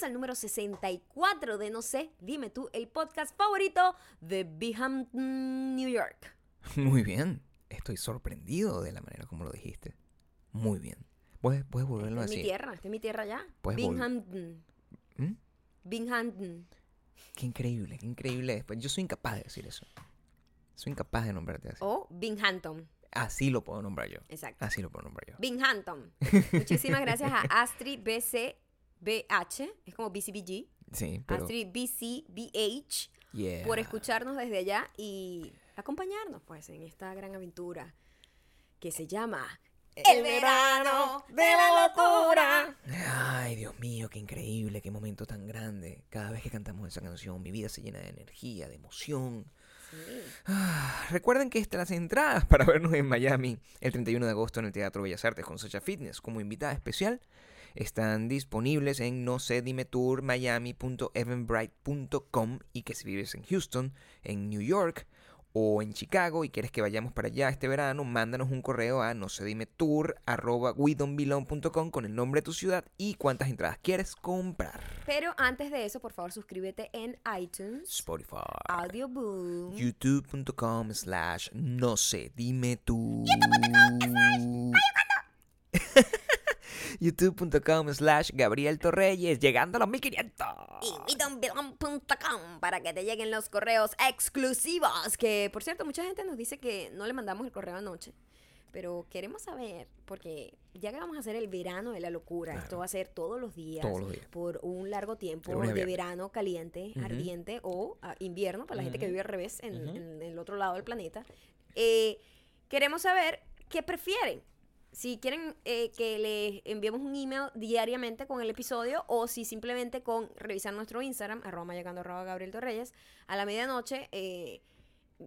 bienvenidos al número 64 de No sé, dime tú, el podcast favorito de Binghamton, New York. Muy bien. Estoy sorprendido de la manera como lo dijiste. Muy bien. ¿Puedes, puedes volverlo a Esta es mi decir? tierra, esta es mi tierra ya. Binghamton. ¿Mm? Binghamton. Qué increíble, qué increíble. es. Pues Yo soy incapaz de decir eso. Soy incapaz de nombrarte así. O Binghamton. Así lo puedo nombrar yo. Exacto. Así lo puedo nombrar yo. Binghamton. Muchísimas gracias a Astrid BCBH, es como BCBG. Sí, pero... Astrid BCBH yeah. por escucharnos desde allá y acompañarnos pues en esta gran aventura que se llama El verano de la locura. Ay, Dios mío, qué increíble, qué momento tan grande. Cada vez que cantamos esa canción, mi vida se llena de energía, de emoción. Ah, recuerden que estas las entradas para vernos en Miami el 31 de agosto en el Teatro Bellas Artes con Sacha Fitness como invitada especial están disponibles en no sé dime tour miami.evenbright.com y que si vives en Houston, en New York o en Chicago y quieres que vayamos para allá este verano, mándanos un correo a no sé dime tour arroba con el nombre de tu ciudad y cuántas entradas quieres comprar. Pero antes de eso, por favor, suscríbete en iTunes, Spotify. Audioboom, youtube.com slash no sé, dime tú. youtube.com slash Gabriel Torreyes, llegando a los 1500. y midonbelong.com para que te lleguen los correos exclusivos. Que, por cierto, mucha gente nos dice que no le mandamos el correo anoche. Pero queremos saber, porque ya que vamos a hacer el verano de la locura, Claro. esto va a ser todos los días, Todos los días. por un largo tiempo De verano caliente, ardiente o ah, invierno, para la gente que vive al revés en el otro lado del planeta. Eh, queremos saber qué prefieren. Si quieren eh, que les enviemos un email diariamente con el episodio o si simplemente con revisar nuestro Instagram, arroba mayacando, arroba Gabriel Torreyes, a la medianoche eh,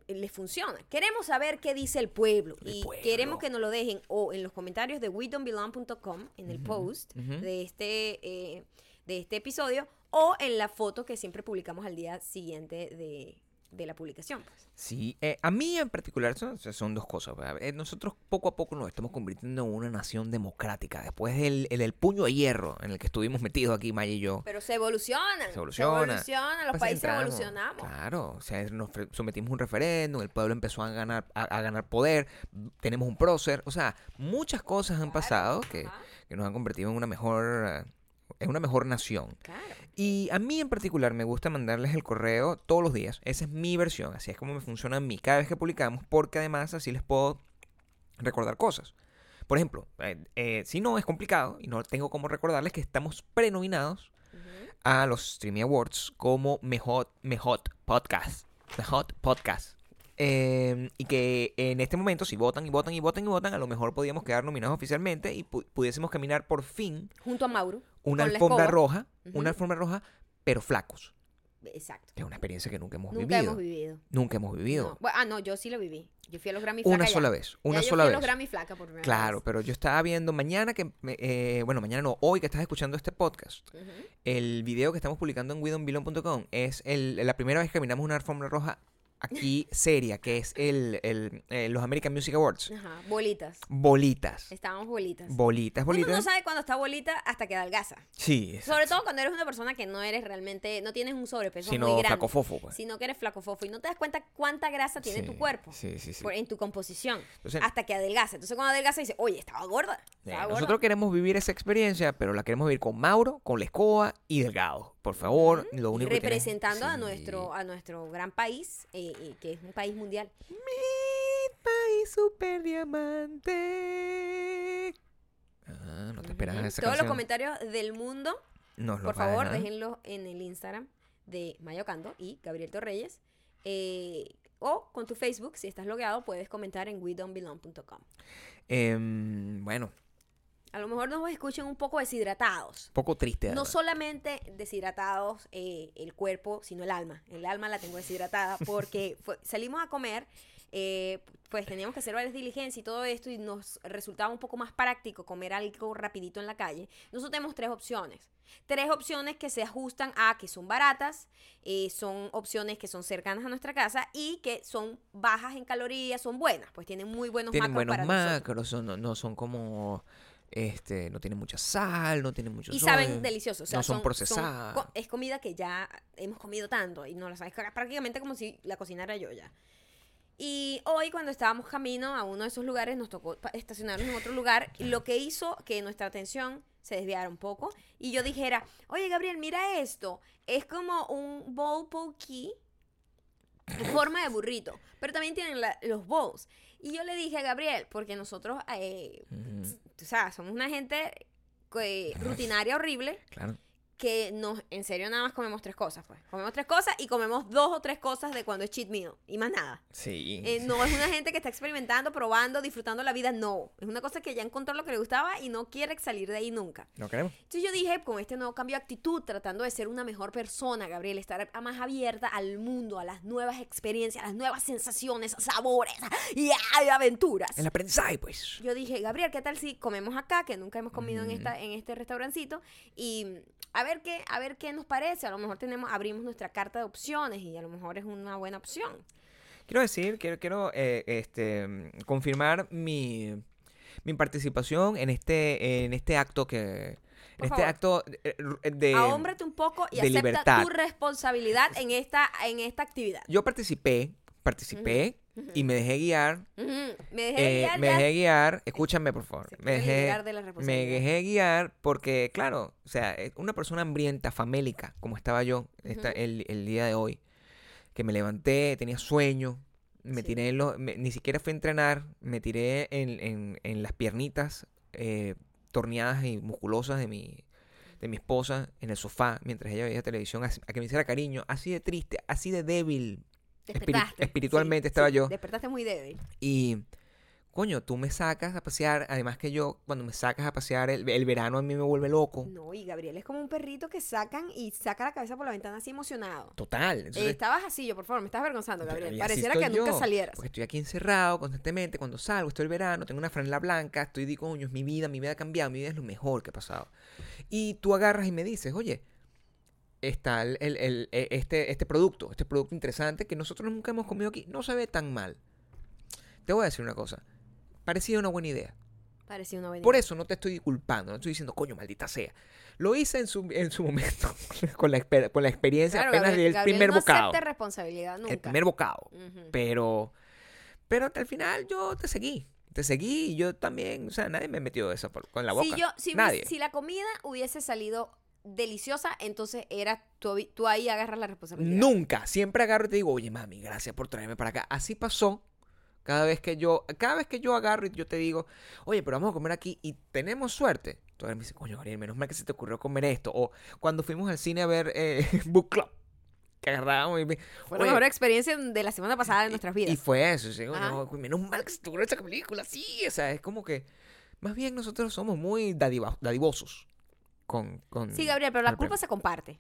les funciona. Queremos saber qué dice el pueblo El y pueblo. queremos que nos lo dejen o en los comentarios de wedonbelong.com, en el post de, este, eh, de este episodio o en la foto que siempre publicamos al día siguiente de, de la publicación. pues. Sí, eh, a mí en particular son, son dos cosas. Eh, nosotros poco a poco nos estamos convirtiendo en una nación democrática. Después del el, el puño de hierro en el que estuvimos metidos aquí, Maya y yo. Pero se evolucionan. Se evoluciona. evolucionan, los Pues países entramos. evolucionamos. Claro, o sea, nos sometimos a un referéndum, el pueblo empezó a ganar, a, a ganar poder, tenemos un prócer, o sea, muchas cosas han pasado que, que nos han convertido en una mejor, en una mejor nación. claro. Y a mí en particular me gusta mandarles el correo todos los días. Esa es mi versión, así es como me funciona a mí cada vez que publicamos, porque además así les puedo recordar cosas. Por ejemplo, eh, eh, si no es complicado y no tengo cómo recordarles que estamos prenominados Ujú. a los Streamy Awards como mejor, mejor podcast. Mejor podcast. Eh, y que en este momento, si votan y votan y votan y votan, a lo mejor podíamos quedar nominados oficialmente y pu- pudiésemos caminar por fin Junto a Mauro. Una alfombra roja, una alfombra roja, pero flacos. Exacto. Es una experiencia que nunca hemos Nunca vivido. hemos vivido. Nunca hemos vivido. No. Bueno, ah, no, yo sí lo viví. Yo fui a los Grammy Una flaca ya. sola vez, Ya una yo sola fui vez. a los Grammy flaca por primera Claro, vez. pero yo estaba viendo mañana que, eh, bueno, mañana no, hoy que estás escuchando este podcast, el video que estamos publicando en widonbelong.com es el, la primera vez que caminamos una alfombra roja aquí seria, que es el, el, eh, los American Music Awards. Ajá, bolitas. Bolitas. Estábamos bolitas. Bolitas, Uno no bolitas. sabe cuando está bolita hasta que adelgaza. Sí, Sobre todo cuando eres una persona que no eres realmente, no tienes un sobrepeso sino muy grande. flacofofo, pues. Sino que eres flacofofo y no te das cuenta cuánta grasa tiene Sí, tu cuerpo Sí, sí, sí. por- en tu composición Entonces- hasta que adelgaza. Entonces cuando adelgaza dice, oye, estaba gorda. Nosotros queremos vivir esa experiencia, pero la queremos vivir con Mauro, con la escoba y Delgado. Por favor, lo único que tienes- representando a nuestro a nuestro gran país eh, eh, que es un país mundial Mi país super diamante. Ah, no te esperas Ujú. esa todos los comentarios del mundo Nos por a favor dejar. déjenlos en el Instagram de Mayocando y Gabriel Torreyes eh, o con tu Facebook si estás logueado puedes comentar en wedonbelong.com Em, bueno, a lo mejor nos escuchan un poco deshidratados poco triste. No ¿verdad? solamente deshidratados eh, el cuerpo, sino el alma. El alma la tengo deshidratada porque fue- salimos a comer, eh, pues teníamos que hacer varias diligencias y todo esto y nos resultaba un poco más práctico comer algo rapidito en la calle. Nosotros tenemos tres opciones. Tres opciones que se ajustan a que son baratas, eh, son opciones que son cercanas a nuestra casa y que son bajas en calorías, son buenas, pues tienen muy buenos Tienen macros buenos para macros, son- no, no son como este, no tienen mucha sal, no tienen mucho Y sodio, saben deliciosos. O sea, no son, procesadas. co- es comida que ya hemos comido tanto y no la sabes. Prácticamente como si la cocinara yo ya. Y hoy cuando estábamos camino a uno de esos lugares nos tocó estacionarnos en otro lugar y lo que hizo que nuestra atención se desviara un poco y yo dijera, oye Gabriel, mira esto, es como un bowl pokey en forma de burrito, pero también tienen la- los bowls. Y yo le dije a Gabriel, porque nosotros, eh, o sea, somos una gente que- rutinaria horrible. Claro. Que nos, en serio, nada más comemos tres cosas, pues. Comemos tres cosas y comemos dos o tres cosas de cuando es cheat meal y más nada. Sí. Eh, no es una gente que está experimentando, probando, disfrutando la vida, no. Es una cosa que ya encontró lo que le gustaba y no quiere salir de ahí nunca. ¿No queremos? Entonces yo dije, con este nuevo cambio de actitud, tratando de ser una mejor persona, Gabriel, estar a- más abierta al mundo, a las nuevas experiencias, a las nuevas sensaciones, sabores y, y aventuras. El aprendizaje, pues. Yo dije, Gabriel, ¿qué tal si comemos acá, que nunca hemos comido en esta en este restaurancito y a ver qué a ver qué nos parece? A lo mejor tenemos abrimos nuestra carta de opciones y a lo mejor es una buena opción. Quiero decir, quiero, quiero eh, este, confirmar mi, mi participación en este, en este acto que... Por este favor. acto eh, de... Ahómbrate un poco y acepta libertad. tu responsabilidad en esta en esta actividad. Yo participé, participé y me dejé guiar. Me dejé eh, guiar me dejé guiar, escúchame por favor. Me dejé, liberar de la me dejé guiar porque, claro, o sea, una persona hambrienta, famélica, como estaba yo esta- el, el día de hoy, que me levanté, tenía sueño, me Sí. tiré en los, me- ni siquiera fui a entrenar, me tiré en, en- en las piernitas eh, torneadas y musculosas de mi, de mi esposa en el sofá mientras ella veía televisión a, a que me hiciera cariño, así de triste, así de débil. Despertaste, espiritualmente estaba yo. Despertaste muy débil. Y, coño, tú me sacas a pasear, además que yo, cuando me sacas a pasear, el, el verano a mí me vuelve loco. No, y Gabriel es como un perrito que sacan y saca la cabeza por la ventana así emocionado. Total. Eh, estabas así, yo, por favor, me estás avergonzando, Gabriel. Pareciera que nunca salieras. Porque estoy aquí encerrado constantemente. Cuando salgo, estoy el verano, tengo una franela blanca, estoy de coño, es mi vida, mi vida ha cambiado, mi vida es lo mejor que ha pasado. Y tú agarras y me dices, oye, está el, el- el- e- este, este producto, este producto interesante que nosotros nunca hemos comido aquí, no se ve tan mal. Te voy a decir una cosa, parecía una buena idea. Parecía una buena Por idea. eso no te estoy culpando, no estoy diciendo, coño, maldita sea. Lo hice en su, en su momento, con la, con la experiencia, Claro, apenas Gabriel- del primer no bocado. acepta responsabilidad nunca. El primer bocado. Ujú. Pero, pero al final yo te seguí. Te seguí y yo también, o sea, nadie me metió eso por- con la boca. Si, yo, si, nadie. si la comida hubiese salido deliciosa, entonces era tú, tú ahí agarras la responsabilidad. Nunca. Siempre agarro y te digo, oye, mami, gracias por traerme para acá. Así pasó. Cada vez que yo, cada vez que yo agarro y yo te digo, oye, pero vamos a comer aquí y tenemos suerte. Tú me dices, coño, Gabriel, menos mal que se te ocurrió comer esto. O cuando fuimos al cine a ver eh, Book Club, que agarrábamos y, me- Fue la mejor experiencia de la semana pasada de nuestras vidas. Y fue eso, sí, Ajá. coño, menos mal que se te ocurrió esa película, sí, o sea, es como que, más bien nosotros somos muy dadivosos con, con... sí, Gabriel, pero la culpa se comparte.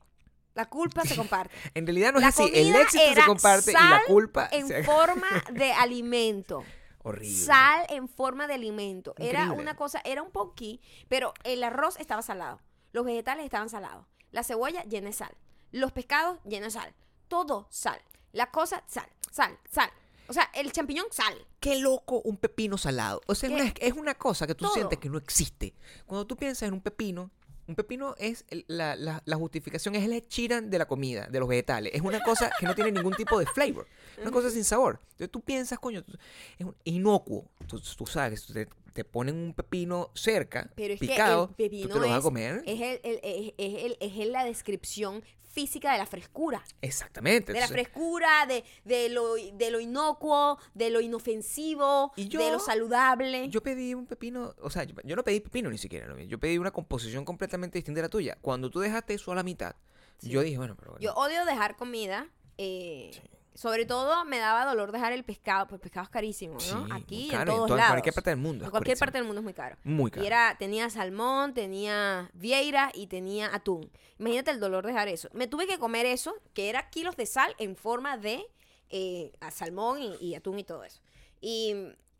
La culpa se comparte. En realidad no es La así, el éxito se comparte y la culpa... En se- forma de alimento. Horrible. Sal en forma de alimento. Era una cosa, era un poquí, pero el arroz estaba salado. Los vegetales estaban salados. La cebolla llena de sal. Los pescados llenos de sal. Todo sal. La cosa, sal, sal, sal. O sea, el champiñón, sal. Qué loco un pepino salado. O sea, es una, es una cosa que tú Todo. sientes que no existe. Cuando tú piensas en un pepino, un pepino es el- la, la- la justificación, es el chiran de la comida, de los vegetales. Es una cosa que no tiene ningún tipo de flavor. Una cosa sin sabor. Entonces tú piensas, coño, tú- es un- inocuo. Tú, tú sabes, te, te ponen un pepino cerca, Pero es picado, que el pepino tú te lo vas a es- comer. Es, el- el- es, es el- es la descripción física de la frescura. Exactamente. De la frescura, de, de, lo, de lo inocuo, de lo inofensivo, de lo saludable. Yo pedí un pepino, o sea, yo, yo no pedí pepino ni siquiera, ¿no? yo pedí una composición completamente distinta a la tuya. Cuando tú dejaste eso a la mitad, yo dije, bueno, pero bueno, Yo odio dejar comida. eh, Sobre todo me daba dolor dejar el pescado, pues el pescado es carísimo, ¿no? sí, Aquí caro, en todos lados. cualquier parte del mundo. En cualquier parte del mundo es muy caro. Muy caro. Y era, tenía salmón, tenía vieira y tenía atún. Imagínate el dolor de dejar eso. Me tuve que comer eso, que era kilos de sal en forma de eh, a salmón y, y atún y todo eso. Y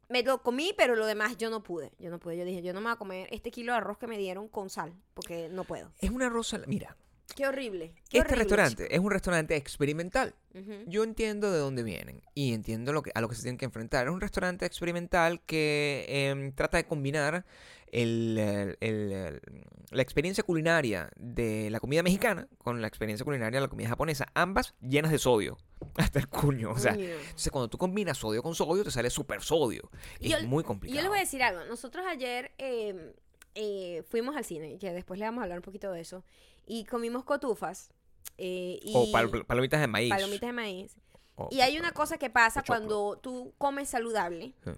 me lo comí, pero lo demás yo no pude. Yo no pude. Yo dije, yo no me voy a comer este kilo de arroz que me dieron con sal, porque no puedo. Es una rosa, mira, Qué horrible. qué este horrible, restaurante es un restaurante experimental. Yo entiendo de dónde vienen y entiendo lo que, a lo que se tienen que enfrentar. Es un restaurante experimental que em, trata de combinar el, el- el- el- la experiencia culinaria de la comida mexicana con la experiencia culinaria de la comida japonesa. Ambas llenas de sodio. Hasta el cuño. O sea, entonces cuando tú combinas sodio con sodio te sale súper sodio. Y es yo- muy Y complicado. yo les voy a decir algo. Nosotros ayer eh, eh, fuimos al cine, que después le vamos a hablar un poquito de eso, y comimos cotufas. eh, y o pal- palomitas de maíz. palomitas de maíz. o- Y hay una cosa que pasa cuando tú comes saludable, Sí.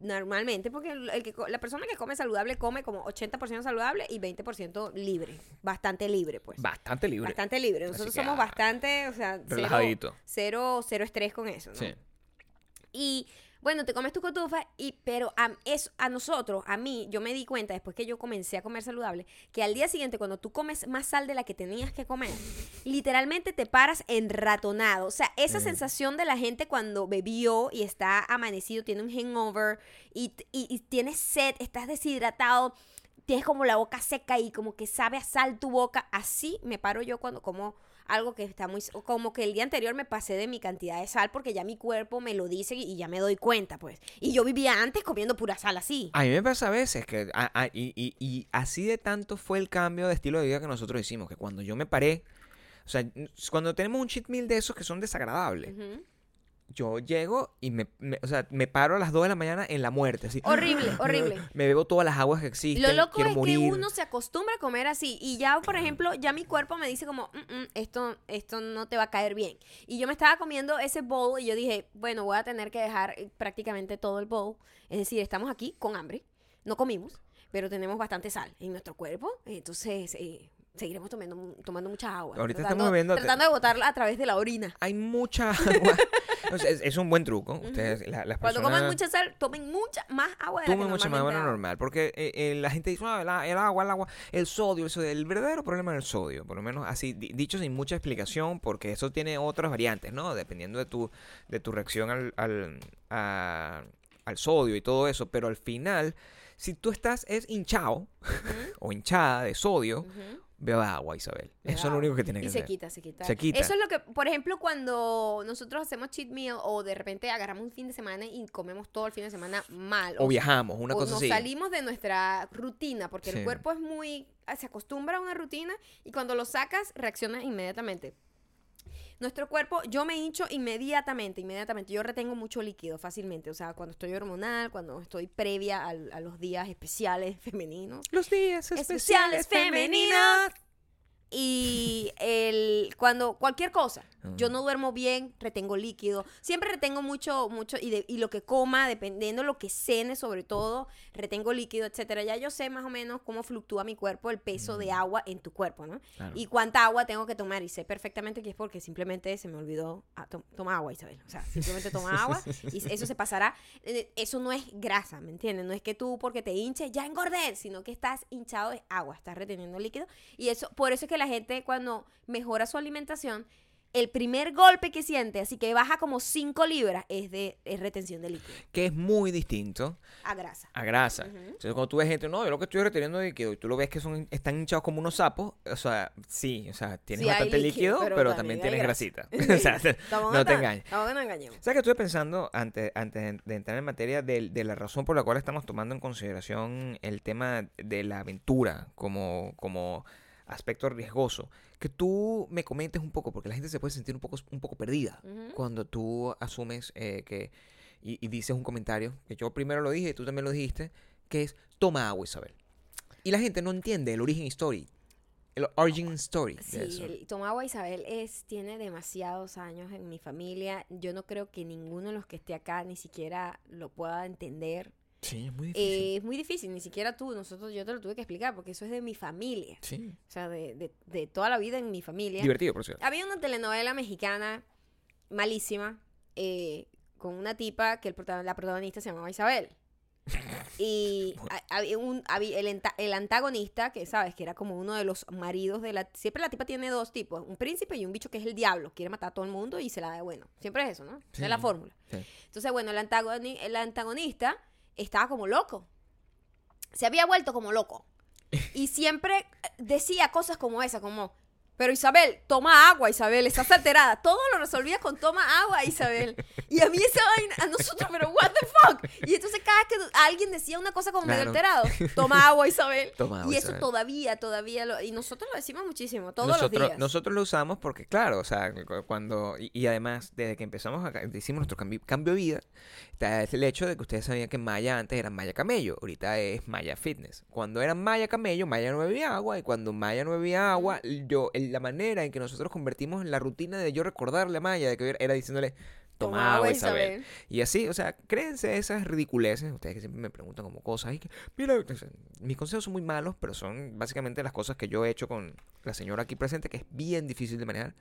normalmente, porque el, el que la persona que come saludable come como 80% saludable y 20% libre, bastante libre, pues. Bastante libre. Bastante libre. Nosotros que, somos ah, bastante, o sea, cero, cero, cero estrés con eso, ¿no? Sí. Y bueno, te comes tu cotufa, y, pero a, eso, a nosotros, a mí, yo me di cuenta después que yo comencé a comer saludable, que al día siguiente cuando tú comes más sal de la que tenías que comer, literalmente te paras enratonado. O sea, esa Mm. sensación de la gente cuando bebió y está amanecido, tiene un hangover y, y, y tienes sed, estás deshidratado. Tienes como la boca seca y como que sabe a sal tu boca. Así me paro yo cuando como algo que está muy... Como que el día anterior me pasé de mi cantidad de sal porque ya mi cuerpo me lo dice y ya me doy cuenta, pues. Y yo vivía antes comiendo pura sal así. A mí me pasa a veces que, a- a- y, y- y así de tanto fue el cambio de estilo de vida que nosotros hicimos, que cuando yo me paré, o sea, cuando tenemos un cheat meal de esos que son desagradables, Ujú. Yo llego y me, me- o sea, me paro a las 2 de la mañana en la muerte, así. Horrible, horrible. Me bebo todas las aguas que existen, Lo loco quiero es morir. que uno se acostumbra a comer así y ya, por ejemplo, ya mi cuerpo me dice como, "Mm, mm, esto, esto no te va a caer bien. Y yo me estaba comiendo ese bowl y yo dije, bueno, voy a tener que dejar eh, prácticamente todo el bowl. Es decir, estamos aquí con hambre, no comimos, pero tenemos bastante sal en nuestro cuerpo, entonces eh, seguiremos tomando, tomando mucha agua. Ahorita tratando, estamos bebiendo- Tratando de botarla a través de la orina. Hay mucha agua. O sea, es, es un buen truco. Ustedes, la- las Cuando personas... coman mucha sal, tomen mucha más agua de la que Tomen mucha más agua normal. Porque eh, eh, la gente dice, "Ah, el, a- el agua, el agua, el sodio, el sodio. El verdadero problema es el sodio. Por lo menos así, di- dicho sin mucha explicación, porque eso tiene otras variantes, ¿no? Dependiendo de tu, de tu reacción al, al, a- al sodio y todo eso. Pero al final, si tú estás es hinchado o hinchada de sodio. Beba agua, Isabel. Beba Eso es lo único que tienes Y que se hacer. quita, se quita. Se quita. Eso es lo que, por ejemplo, cuando nosotros hacemos cheat meal o de repente agarramos un fin de semana y comemos todo el fin de semana mal. O viajamos, una o cosa nos así. salimos de nuestra rutina porque Sí. el cuerpo es muy se acostumbra a una rutina y cuando lo sacas reacciona inmediatamente. Nuestro cuerpo, yo me hincho inmediatamente, inmediatamente. Yo retengo mucho líquido fácilmente. O sea, cuando estoy hormonal, cuando estoy previa a los días especiales femeninos. Los días Especiales femeninos. Y el, cuando cualquier cosa, yo no duermo bien, retengo líquido. Siempre retengo mucho, mucho, y, de- y lo que coma, dependiendo lo que cene sobre todo, retengo líquido, etcétera. Ya yo sé más o menos cómo fluctúa mi cuerpo, el peso de agua en tu cuerpo, ¿no? Claro. Y cuánta agua tengo que tomar. Y sé perfectamente que es porque simplemente se me olvidó. ah, to- toma agua, Isabel. O sea, simplemente toma agua y eso se pasará. Eh, Eso no es grasa, ¿me entiendes? No es que tú porque te hinches ya engordé, sino que estás hinchado de agua, estás reteniendo líquido. Y eso, por eso es que la gente cuando mejora su alimentación, el primer golpe que siente, así que baja como 5 libras, es de es retención de líquido Que es muy distinto a grasa. a grasa. Entonces, cuando tú ves gente, no, yo lo que estoy reteniendo líquido, y tú lo ves que son, están hinchados como unos sapos, o sea, sí, o sea, tienes Sí, bastante líquido, líquido, pero pero, también tienes grasa. grasita. o sea, no te engañes. nos engañemos. ¿Sabes que estuve pensando antes, antes de- de entrar en materia de, de la razón por la cual estamos tomando en consideración el tema de la aventura como, como aspecto riesgoso? Que tú me comentes un poco, porque la gente se puede sentir un poco, un poco perdida cuando tú asumes eh, que y, y dices un comentario, que yo primero lo dije y tú también lo dijiste, que es toma agua, Isabel. Y la gente no entiende el origen story, el origin story de Sí, eso. el Tomagua Isabel es, tiene demasiados años en mi familia. Yo no creo que ninguno de los que esté acá ni siquiera lo pueda entender. Sí, es muy difícil. Eh, es muy difícil, ni siquiera tú, nosotros, yo te lo tuve que explicar porque eso es de mi familia. sí. O sea, de, de, de toda la vida en mi familia. Divertido, por cierto. Había una telenovela mexicana malísima eh, con una tipa que el la protagonista se llamaba Isabel. Y ha- había un, había el, el antagonista, que sabes, que era como uno de los maridos de la... Siempre la tipa tiene dos tipos, un príncipe y un bicho que es el diablo. Quiere matar a todo el mundo y se la da bueno. Siempre es eso, ¿no? Esa es la Sí. fórmula. Sí. Entonces, bueno, el, antagoni- el antagonista estaba como loco. Se había vuelto como loco. Y siempre eh, decía cosas como esa, como, Pero Isabel, toma agua, Isabel, estás alterada. Todo lo resolvía con toma agua, Isabel. Y a mí esa vaina, a nosotros, pero what the fuck. Y entonces cada vez que alguien decía una cosa como medio Claro. alterado, toma agua, Isabel. Toma agua, y eso Isabel. todavía, todavía, lo, y nosotros lo decimos muchísimo, todos nosotros, los días. nosotros lo usamos porque, claro, o sea, cu- cuando. Y, y además, desde que empezamos a. Hicimos nuestro cambio, cambio de vida, está el hecho de que ustedes sabían que Maya antes era Maya Camello, ahorita es Maya Fitness. Cuando era Maya Camello, Maya no bebía agua, y cuando Maya no bebía agua, yo, el- la manera en que nosotros convertimos la rutina de yo recordarle a Maya de que era diciéndole. Toma, agua, Isabel. Y así, o sea, créense esas ridiculeces. Ustedes que siempre me preguntan como cosas. Y que, mira, mis consejos son muy malos, pero son básicamente las cosas que yo he hecho con la señora aquí presente, que es bien difícil de manejar.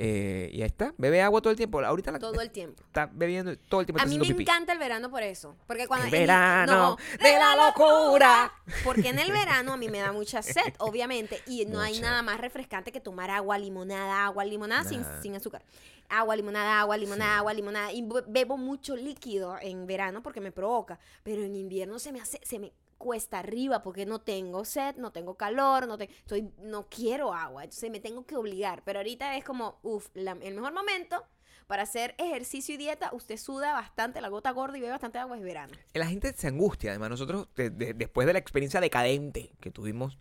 Eh, y ahí está, bebe agua todo el tiempo. Ahorita la Todo el tiempo. está bebiendo todo el tiempo. A mí me pipí. encanta el verano por eso. Porque cuando El verano de la locura. Porque en el verano a mí me da mucha sed, obviamente. Y no hay nada más refrescante que tomar agua, limonada, agua, limonada sin, sin azúcar. Agua, limonada, agua, limonada, agua, limonada. Y be- bebo mucho líquido en verano porque me provoca. Pero en invierno se me hace, se me cuesta arriba porque no tengo sed, no tengo calor, no, te, estoy, no quiero agua. Entonces me tengo que obligar. Pero ahorita es como, uff, el mejor momento para hacer ejercicio y dieta, usted suda bastante, la gota gorda y bebe bastante agua es verano. La gente se angustia. Además, nosotros, de- de- después de la experiencia decadente que tuvimos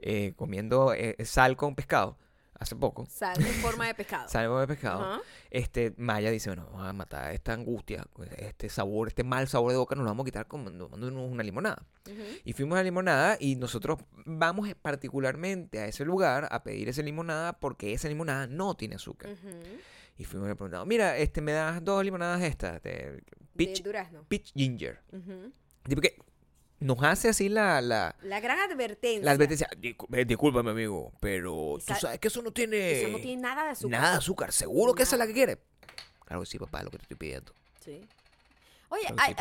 eh, comiendo eh, sal con pescado hace poco, Sal en forma de pescado. sal con pescado, Ajá. este Maya dice, bueno, vamos a matar esta angustia, este sabor, este mal sabor de boca, nos lo vamos a quitar como tomándonos una limonada. Y fuimos a la limonada y nosotros vamos particularmente a ese lugar a pedir esa limonada porque esa limonada no tiene azúcar. Y fuimos y preguntamos, mira, este, me das dos limonadas estas, de De peach, durazno. peach ginger. Tipo que nos hace así la, la, La gran advertencia. la advertencia. "Discu- eh, Discúlpame, amigo, pero Esa- tú sabes que eso no tiene, Eso no tiene nada de azúcar. nada de azúcar. ¿Seguro que esa es la que quiere? Claro que sí, papá, lo que te estoy pidiendo. Sí. Oye, sí, ay,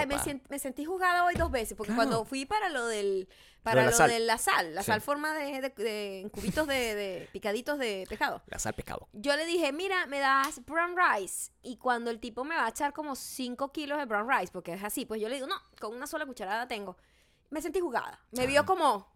me, sentí juzgada hoy dos veces, porque Claro. cuando fui para lo del para de la lo sal. de la sal, la Sí. sal forma de, de- de- cubitos de, de picaditos de pescado. La sal pescado. Yo le dije, mira, me das brown rice. Y cuando el tipo me va a echar como 5 kilos de brown rice, porque es así, pues yo le digo, no, con una sola cucharada tengo. Me sentí jugada. Me vio como,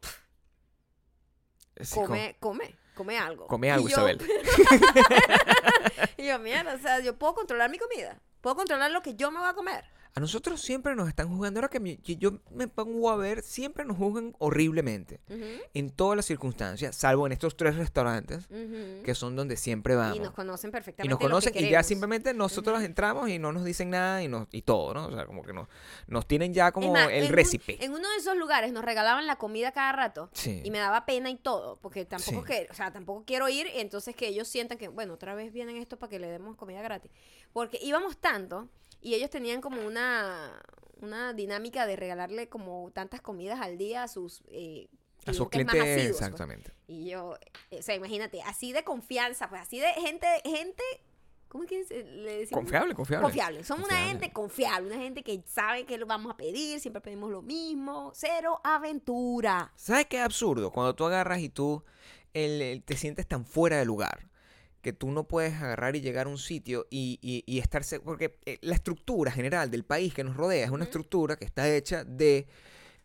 Sí, come, come, come algo. Come Y algo, yo- Isabel. Y yo, mierda, o sea, yo puedo controlar mi comida. Puedo controlar lo que yo me voy a comer. A nosotros siempre nos están juzgando. Ahora que, yo me pongo a ver, siempre nos juzgan horriblemente. Ujú, En todas las circunstancias, salvo en estos tres restaurantes, que son donde siempre vamos. Y nos conocen perfectamente. Y nos lo que conocen y ya simplemente nosotros entramos y no nos dicen nada y, nos, y todo, ¿no? O sea, como que nos, nos tienen ya como más, el récipe. en uno de esos lugares nos regalaban la comida cada rato. Sí. Y me daba pena y todo, porque tampoco Sí. que, o sea, tampoco quiero ir y entonces que ellos sientan que, bueno, otra vez vienen esto para que le demos comida gratis. Porque íbamos tanto y ellos tenían como una, una dinámica de regalarle como tantas comidas al día a sus eh, A sus clientes más pues. exactamente. Y yo, eh, o sea, imagínate, así de confianza, pues así de gente, gente, ¿cómo es que le decimos? Confiable, confiable. Confiable. Somos una gente confiable, una gente que sabe que lo vamos a pedir, siempre pedimos lo mismo, cero aventura. ¿Sabes qué absurdo? Cuando tú agarras y tú el- el- te sientes tan fuera de lugar que tú no puedes agarrar y llegar a un sitio y, y, y estar se- Porque eh, la estructura general del país que nos rodea es una estructura que está hecha de,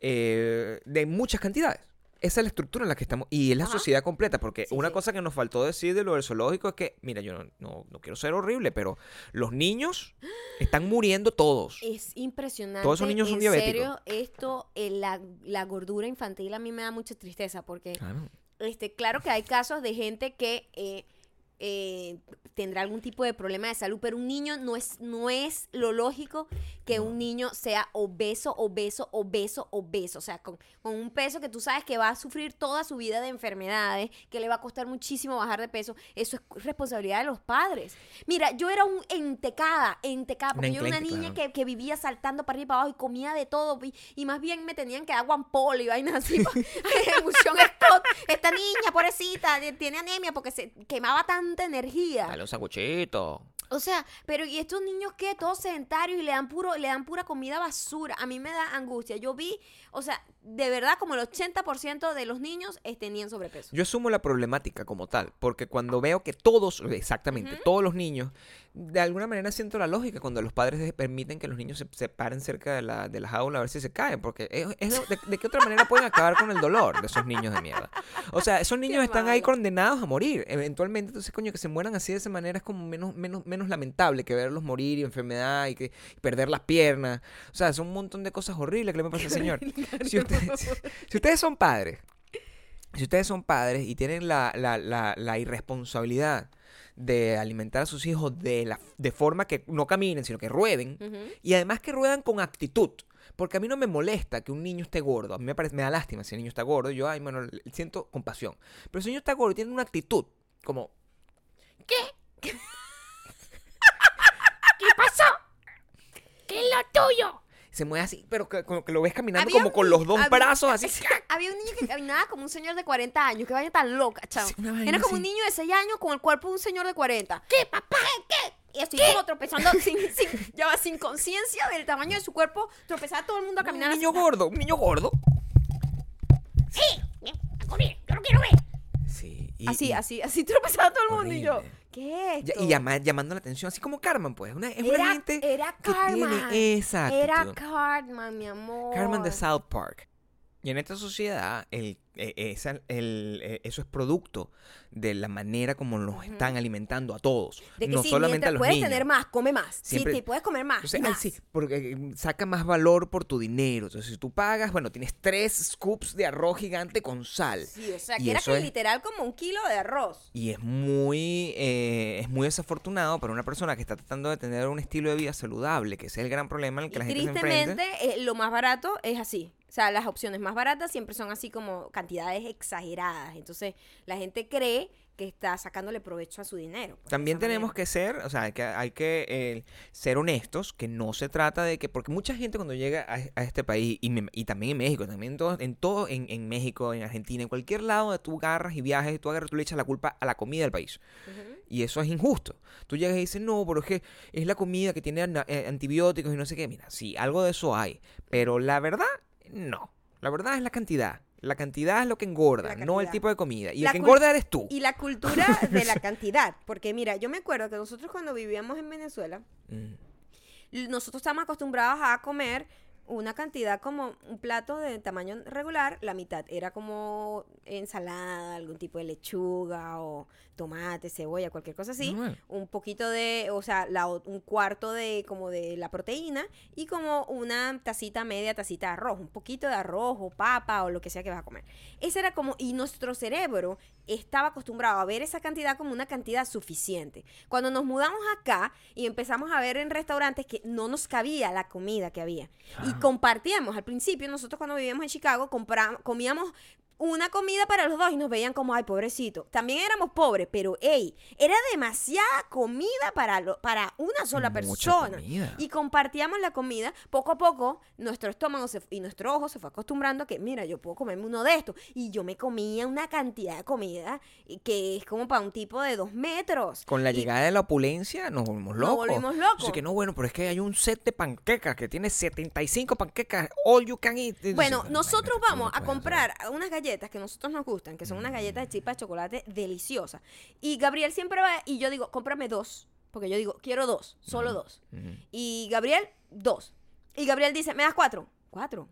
eh, de muchas cantidades. Esa es la estructura en la que estamos. Y es la Ajá. sociedad completa. Porque Sí, una sí. cosa que nos faltó decir de lo del zoológico es que, mira, yo no, no, no quiero ser horrible, pero los niños están muriendo todos. Es impresionante. Todos esos niños son en diabéticos. serio, esto, eh, la, la gordura infantil a mí me da mucha tristeza porque, Claro. este, claro que hay casos de gente que eh, eh, tendrá algún tipo de problema de salud, pero un niño no es, no es lo lógico que No. un niño sea obeso, obeso, obeso, obeso. O sea, con, con un peso que tú sabes que va a sufrir toda su vida de enfermedades, que le va a costar muchísimo bajar de peso. Eso es responsabilidad de los padres. Mira, yo era un entecada, entecada, porque yo era una niña claro. que, que vivía saltando para arriba y para abajo y comía de todo. Y, y más bien me tenían que dar guampolo y vainas así. Scott. Esta niña, pobrecita, tiene anemia porque se quemaba tanta energía. Dale un sanguchito. O sea, pero y estos niños que todos sedentarios y le dan puro, le dan pura comida basura. A mí me da angustia. Yo vi o sea, de verdad como el 80% de los niños eh, tenían sobrepeso. Yo asumo la problemática como tal, porque cuando veo que todos, exactamente, todos los niños, de alguna manera siento la lógica cuando los padres permiten que los niños se, se paren cerca de la, de la jaula a ver si se caen, porque es, es de, qué otra manera pueden acabar con el dolor de esos niños de mierda. O sea, esos niños están ahí condenados a morir, eventualmente, entonces, coño, que se mueran así de esa manera es como menos, menos, menos lamentable que verlos morir y enfermedad y que y perder las piernas. O sea, son un montón de cosas horribles que le pasa al señor. Si ustedes, si ustedes son padres, si ustedes son padres y tienen la, la, la, la irresponsabilidad de alimentar a sus hijos de, la, de forma que no caminen, sino que rueden, y además que ruedan con actitud. Porque a mí no me molesta que un niño esté gordo. A mí me, parece, me da lástima si el niño está gordo. Yo, ay, bueno, siento compasión. Pero si el niño está gordo y tiene una actitud como... ¿Qué pasó? ¿Qué es lo tuyo? Se mueve así, pero que, como que lo ves caminando Había como un con los dos había- brazos así. Había un niño que caminaba como un señor de 40 años, que vaya tan loca, chavo. Sí, Era como un niño de 6 años con el cuerpo de un señor de 40. ¿Qué, papá? Y así como tropezando sin, sin, ya va, sin conciencia del tamaño de su cuerpo, tropezaba todo el mundo a caminar. Un así. niño gordo, un niño gordo. ¡Sí! A correr, yo lo quiero ver. Sí. y- Así, y- así, así tropezaba todo el mundo. Y yo, Horrible. ¿Qué es Ya- esto? y llama- llamando la atención, así como Carmen, pues. Una, es una era, gente era que Cartman. tiene esa Era actitud. Cartman, mi amor. Carmen de South Park. Y en esta sociedad, el, esa- el, eh, eso es producto de la manera como nos están alimentando a todos. De que no solamente a los puedes niños. tener más, come más. Siempre- Sí, te puedes comer más. Entonces, ay, más. sí, porque eh, saca más valor por tu dinero. Entonces, si tú pagas, bueno, tienes tres scoops de arroz gigante con sal. Sí, o sea, Y que era es- literal como un kilo de arroz. Y es muy, eh, es muy desafortunado para una persona que está tratando de tener un estilo de vida saludable, que ese es el gran problema en el que Y la gente se enfrenta. tristemente, eh, lo más barato es así. O sea, las opciones más baratas siempre son así como cantidades exageradas. Entonces, la gente cree que está sacándole provecho a su dinero. pues, También tenemos manera. que ser, o sea, hay que, hay que eh, ser honestos, que no se trata de que, porque mucha gente cuando llega a, a este país, y, me- y también en México, también en todo, en, todo en, en México, en Argentina, en cualquier lado tú agarras y viajes, tú agarras, tú le echas la culpa a la comida del país. Y eso es injusto. Tú llegas y dices, no, pero es que es la comida que tiene eh, antibióticos y no sé qué. Mira, sí, algo de eso hay. Pero la verdad, no. La verdad es la cantidad. La cantidad es lo que engorda, no el tipo de comida. Y La el que engorda eres tú. Y la cultura de la cantidad. Porque mira, yo me acuerdo que nosotros cuando vivíamos en Venezuela, Mm. nosotros estamos acostumbrados a comer una cantidad como un plato de tamaño regular, la mitad era como ensalada, algún tipo de lechuga o tomate, cebolla, cualquier cosa así. Un poquito de, o sea, la un cuarto de como de la proteína y como una tacita, media tacita de arroz, un poquito de arroz o papa o lo que sea que vas a comer. Ese era como, y nuestro cerebro estaba acostumbrado a ver esa cantidad como una cantidad suficiente. Cuando nos mudamos acá y empezamos a ver en restaurantes que no nos cabía la comida que había y compartíamos, al principio nosotros cuando vivíamos en Chicago comíamos una comida para los dos y nos veían como, ay, pobrecito. También éramos pobres, pero, hey, era demasiada comida para, lo- para una sola Mucha persona. comida. Y compartíamos la comida. Poco a poco, nuestro estómago se- y nuestro ojo se fue acostumbrando a que, mira, yo puedo comerme uno de estos. Y yo me comía una cantidad de comida que es como para un tipo de dos metros. Con la Y- llegada de la opulencia nos volvimos Nos locos. volvimos locos. Dice que no, bueno, pero es que hay un set de panquecas que tiene 75 panquecas, all you can eat. Bueno, nosotros "Imagínate, vamos ¿cómo a comprar unas galletas que a nosotros nos gustan, que son unas galletas de chispa de chocolate deliciosas. Y Gabriel siempre va y yo digo, cómprame dos. Porque yo digo, quiero dos, solo dos. hacer?" Ujú. Y Gabriel, dos. Y Gabriel dice, ¿me das cuatro? Cuatro.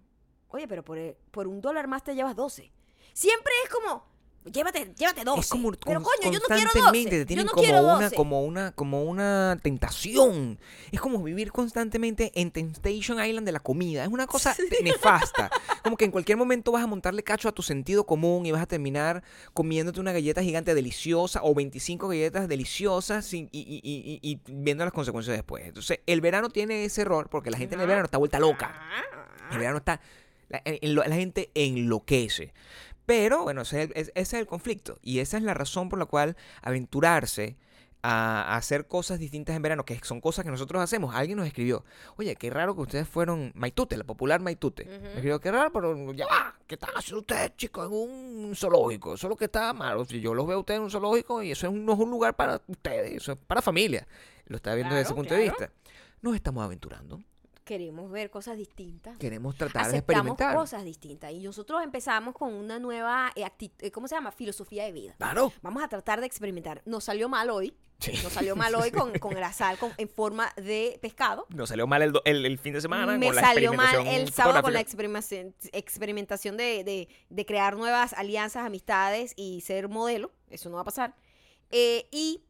Oye, pero por, por un dólar más te llevas doce. Siempre es como, llévate, llévate doce. Es como pero con- coño, yo no quiero constantemente doce. te tienen yo no como quiero una, doce. como una, como una tentación. Es como vivir constantemente en Temptation Island de la comida. Es una cosa nefasta. Como que en cualquier momento vas a montarle cacho a tu sentido común y vas a terminar comiéndote una galleta gigante deliciosa o 25 galletas deliciosas sin- y, y- y- y- viendo las consecuencias después. Entonces, el verano tiene ese error porque la gente en el verano está vuelta loca. Ah. El verano está. La gente enloquece. Pero, bueno, ese es, el, conflicto. Y esa es la razón por la cual aventurarse a, hacer cosas distintas en verano, que son cosas que nosotros hacemos. Alguien nos escribió, oye, qué raro que ustedes fueron Maitute, la popular Maitute. Ujú. Me escribió, qué raro, pero ya va, ¿qué están haciendo ustedes, chicos, en un zoológico? Eso es lo que está malo. Si yo los veo a ustedes en un zoológico y eso es un- no es un lugar para ustedes, eso es para familia. Lo está viendo desde ese Claro, punto de vista. Nos estamos aventurando. Queremos ver cosas distintas. Queremos tratar de experimentar. cosas distintas. Y nosotros empezamos con una nueva, eh, eh, ¿cómo se llama? Filosofía de vida. Claro. Vamos a tratar de experimentar. Nos salió mal hoy. Sí. Nos salió mal hoy con, con la sal con- en forma de pescado. Nos salió mal el, do- el, el fin de semana Me con la salió mal el sábado con la experimentación, experimentación de, de- de crear nuevas alianzas, amistades y ser modelo. Eso no va a pasar. Eh, y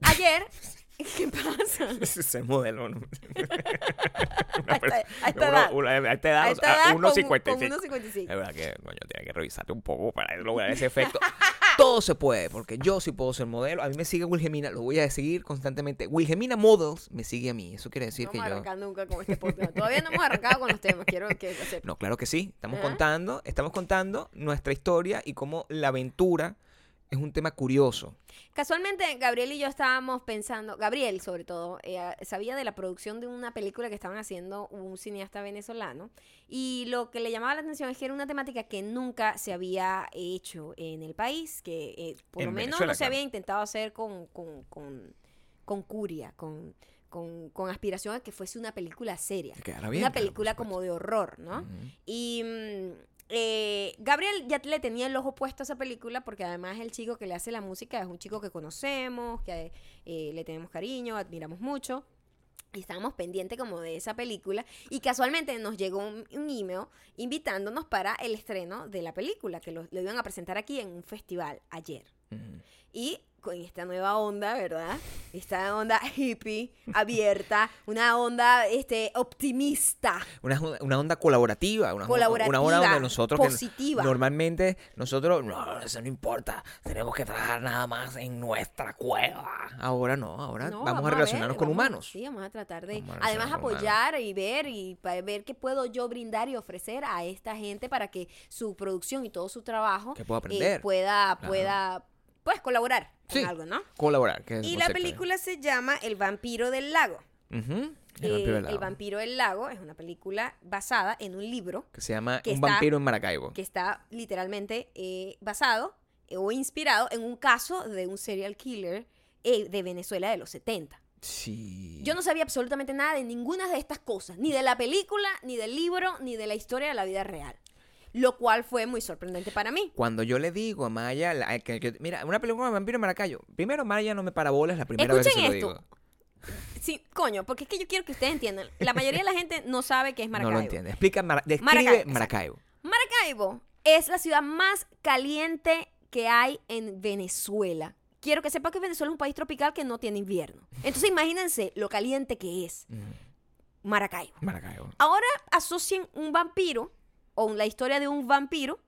ayer, ¿qué pasa? El modelo. ¿no? A esta- edad. a esta edad, A o esta sea, edad con- 1.55. con 1.55. Es verdad que, coño, tiene que revisarte un poco para lograr ese efecto. Todo se puede, porque yo sí puedo ser modelo. A mí me sigue Wilhelmina, lo voy a seguir constantemente. Wilhelmina Models me sigue a mí. Eso quiere decir No que yo... arrancar nunca con este podcast. Todavía no hemos arrancado con los temas. Quiero que lo. No, claro que sí. Estamos ¿Ah? contando, estamos contando nuestra historia y cómo la aventura es un tema curioso. Casualmente, Gabriel y yo estábamos pensando, Gabriel sobre todo, eh, sabía de la producción de una película que estaban haciendo un cineasta venezolano y lo que le llamaba la atención es que era una temática que nunca se había hecho en el país, que eh, por En lo menos Venezuela, no se claro. había intentado hacer con, con, con, con curia, con, con, con aspiración a que fuese una película seria. Bien, una película como de horror, ¿no? Y mm, eh, Gabriel ya le tenía el ojo puesto a esa película porque además el chico que le hace la música es un chico que conocemos, que eh, le tenemos cariño, admiramos mucho. Y estábamos pendientes como de esa película. Y casualmente nos llegó un, un email invitándonos para el estreno de la película, que lo, lo iban a presentar aquí en un festival ayer. Y con esta nueva onda, ¿verdad? Esta onda hippie, abierta, una onda este, optimista. Una, una onda colaborativa, una, Colaborativa, una onda donde nosotros que positiva. normalmente nosotros no, eso no importa, tenemos que trabajar nada más en nuestra cueva. Ahora no, ahora No, vamos, a ver, relacionarnos con vamos a- humanos. Sí, vamos a tratar de, Vamos a además, apoyar y ver y para ver qué puedo yo brindar y ofrecer a esta gente para que su producción y todo su trabajo Que pueda eh, aprender. pueda, Claro. pueda, pues, colaborar Sí. en algo, ¿no? Colaborar. que es el Y la película se llama El vampiro del lago. El Eh, vampiro del El lago, vampiro del lago es una película basada en un libro que se llama que Un está- vampiro en Maracaibo. que está literalmente eh, basado eh, o inspirado en un caso de un serial killer de Venezuela de los 70. Sí. Yo no sabía absolutamente nada de ninguna de estas cosas, ni de la película, ni del libro, ni de la historia de la vida real. Lo cual fue muy sorprendente para mí. Cuando yo le digo a Maya, la- que- que- mira, una película de vampiro en Maracaibo. Primero, Maya no me para bolas la primera vez que se Escuchen lo esto. digo. Sí, coño, porque es que yo quiero que ustedes entiendan. La mayoría de la gente no sabe qué es Maracaibo. No lo entiende. Explica, Mara- describe Maracaibo, Maracaibo. es la ciudad más caliente que hay en Venezuela. Quiero que sepa que Venezuela es un país tropical que no tiene invierno. Entonces imagínense lo caliente que es Maracaibo. Maracaibo. Ahora asocien un vampiro o la historia de un vampiro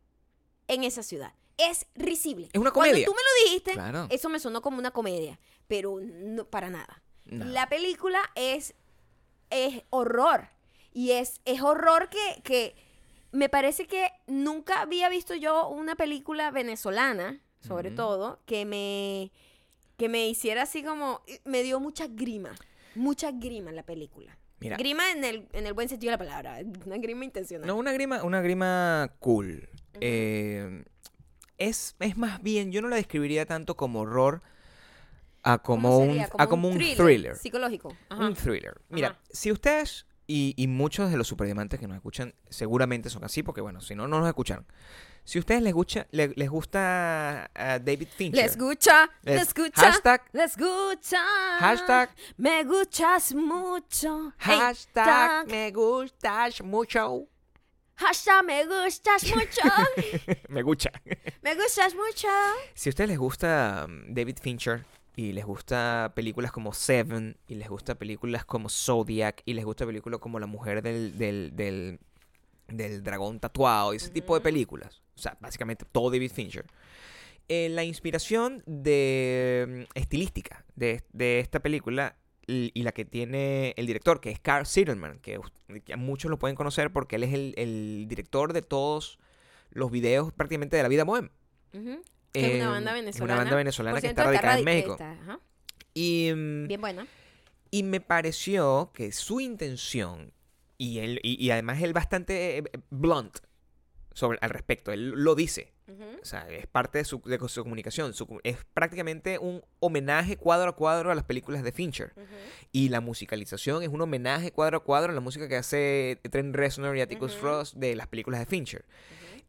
en esa ciudad. Es risible. Es una comedia. Cuando tú me lo dijiste, Claro. eso me sonó como una comedia, pero no para nada. No. La película es, es horror. Y es, es horror que, que me parece que nunca había visto yo una película venezolana, sobre todo, que me, que me hiciera así como... Me dio mucha grima. Mucha grima en la película. Mira. Grima en el, en el buen sentido de la palabra. Una grima intencional. No, una grima, una grima cool. Eh, es, es más bien, yo no la describiría tanto como horror a como, ¿Cómo un, sería? a como un thriller. Psicológico. Ajá. Un thriller. Mira, Ajá. si ustedes y, y muchos de los superdiamantes que nos escuchan seguramente son así, porque bueno, si no, no nos escuchan. Si a ustedes les, gusta le- les gusta ah, David Fincher. Les escucha, Les- les escucha, hashtag- les escucha. Hashtag- Me gustas mucho. Hashtag tag. me gustas mucho. Hashtag me gustas mucho. me gusta. me gustas mucho. Si a ustedes les gusta um, David Fincher y les gusta películas como Seven y les gusta películas como Zodiac y les gusta películas como La mujer del, del, del, del dragón tatuado y ese tipo de películas, o sea, básicamente todo David Fincher, eh, la inspiración de mm, estilística de, de esta película y la que tiene el director, que es Carl Sitterman, que, muchos lo pueden conocer porque él es el, el director de todos los videos prácticamente de la vida bohem. Es una Eh, banda venezolana. Una banda venezolana que está radicada en México. está, ajá, Y, mm, Bien buena. y me pareció que su intención, y, él, y, y además él bastante eh, blunt, sobre, al respecto. Él lo dice. O sea, es parte de su, de su comunicación. Su es prácticamente un homenaje cuadro a cuadro a las películas de Fincher. Y la musicalización es un homenaje cuadro a cuadro a la música que hace Trent Reznor y Atticus. Ross de las películas de Fincher.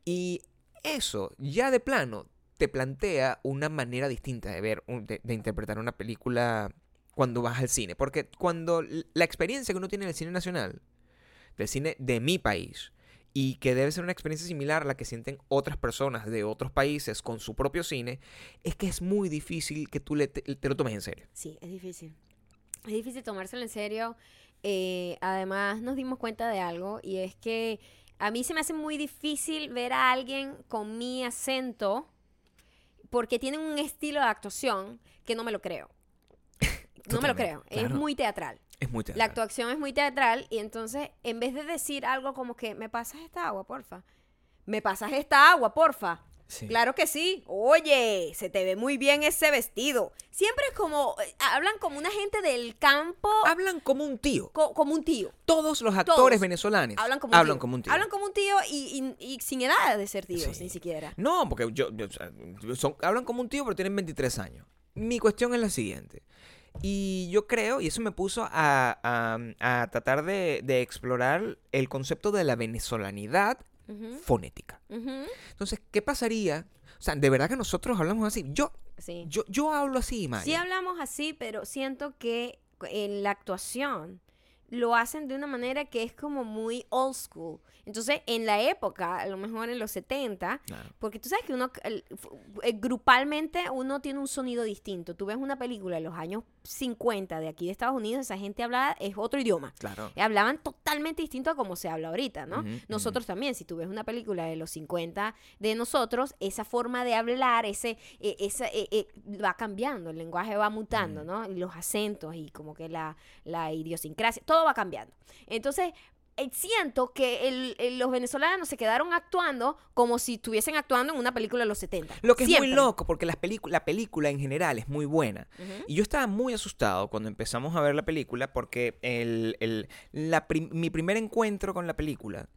Y eso, ya de plano, te plantea una manera distinta de ver, de, de interpretar una película cuando vas al cine. Porque cuando la experiencia que uno tiene en el cine nacional, del cine de mi país, y que debe ser una experiencia similar a la que sienten otras personas de otros países con su propio cine, es que es muy difícil que tú le, te, te lo tomes en serio. Sí, es difícil. Es difícil tomárselo en serio. Eh, además, nos dimos cuenta de algo y es que a mí se me hace muy difícil ver a alguien con mi acento porque tienen un estilo de actuación que no me lo creo. No me lo creo. Es claro. muy teatral. Es muy La teatral. actuación es muy teatral y entonces en vez de decir algo como que me pasas esta agua, porfa. Me pasas esta agua, porfa. Sí. Claro que sí. Oye, se te ve muy bien ese vestido. Siempre es como, eh, hablan como una gente del campo, Hablan como un tío. co- como un tío. Todos los actores Todos venezolanos Hablan como un, tío. como un tío. Hablan como un tío y, y- y sin edad de ser tíos, Sí. ni siquiera. No, porque yo, yo- son- hablan como un tío, pero tienen 23 años. Mi cuestión es la siguiente. Y yo creo, y eso me puso a, a- a tratar de, de explorar el concepto de la venezolanidad fonética. Entonces, ¿qué pasaría? O sea, de verdad que nosotros hablamos así. Yo, Sí. yo, yo hablo así, Maya. Sí hablamos así, pero siento que en la actuación lo hacen de una manera que es como muy old school. Entonces, en la época, a lo mejor en los 70, Claro. porque tú sabes que uno, el- eh, grupalmente, uno tiene un sonido distinto. Tú ves una película de los años 50 de aquí de Estados Unidos, esa gente hablaba, es otro idioma. Claro. Eh, Hablaban totalmente distinto a como se habla ahorita, ¿no? Nosotros también, si tú ves una película de los 50 de nosotros, esa forma de hablar, ese, eh, esa, eh, eh, va cambiando, el lenguaje va mutando, ¿no? Y los acentos y como que la, la idiosincrasia, todo va cambiando. Entonces, siento que el- el- los venezolanos se quedaron actuando como si estuviesen actuando en una película de los 70. Lo que es muy loco, porque pelicu- la película en general es muy buena. Y yo estaba muy asustado cuando empezamos a ver la película porque el, el- la prim- mi primer encuentro con la película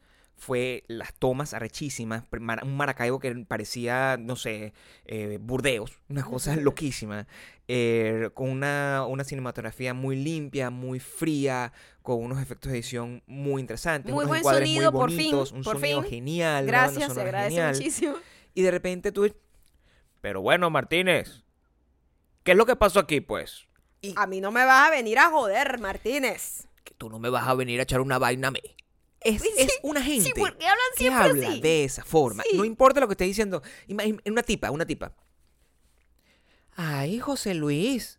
fue las tomas arrechísimas, un Maracaibo que parecía, no sé, eh, Burdeos, una cosa loquísima, eh, con una, una cinematografía muy limpia, muy fría, con unos efectos de edición muy interesantes, Muy unos buen sonido, muy por fin, bonitos, un por sonido fin. genial, Gracias, se agradece genial. muchísimo. Y de repente tú... Pero bueno, Martínez, ¿qué es lo que pasó aquí, pues? Y A mí no me vas a venir a joder, Martínez. que tú no me vas a venir a echar una vaina a mí. Es, Sí, es una gente Sí, porque hablan que habla así. de esa forma. Sí. No importa lo que esté diciendo. Ima- im- Una tipa, una tipa. Ay, José Luis,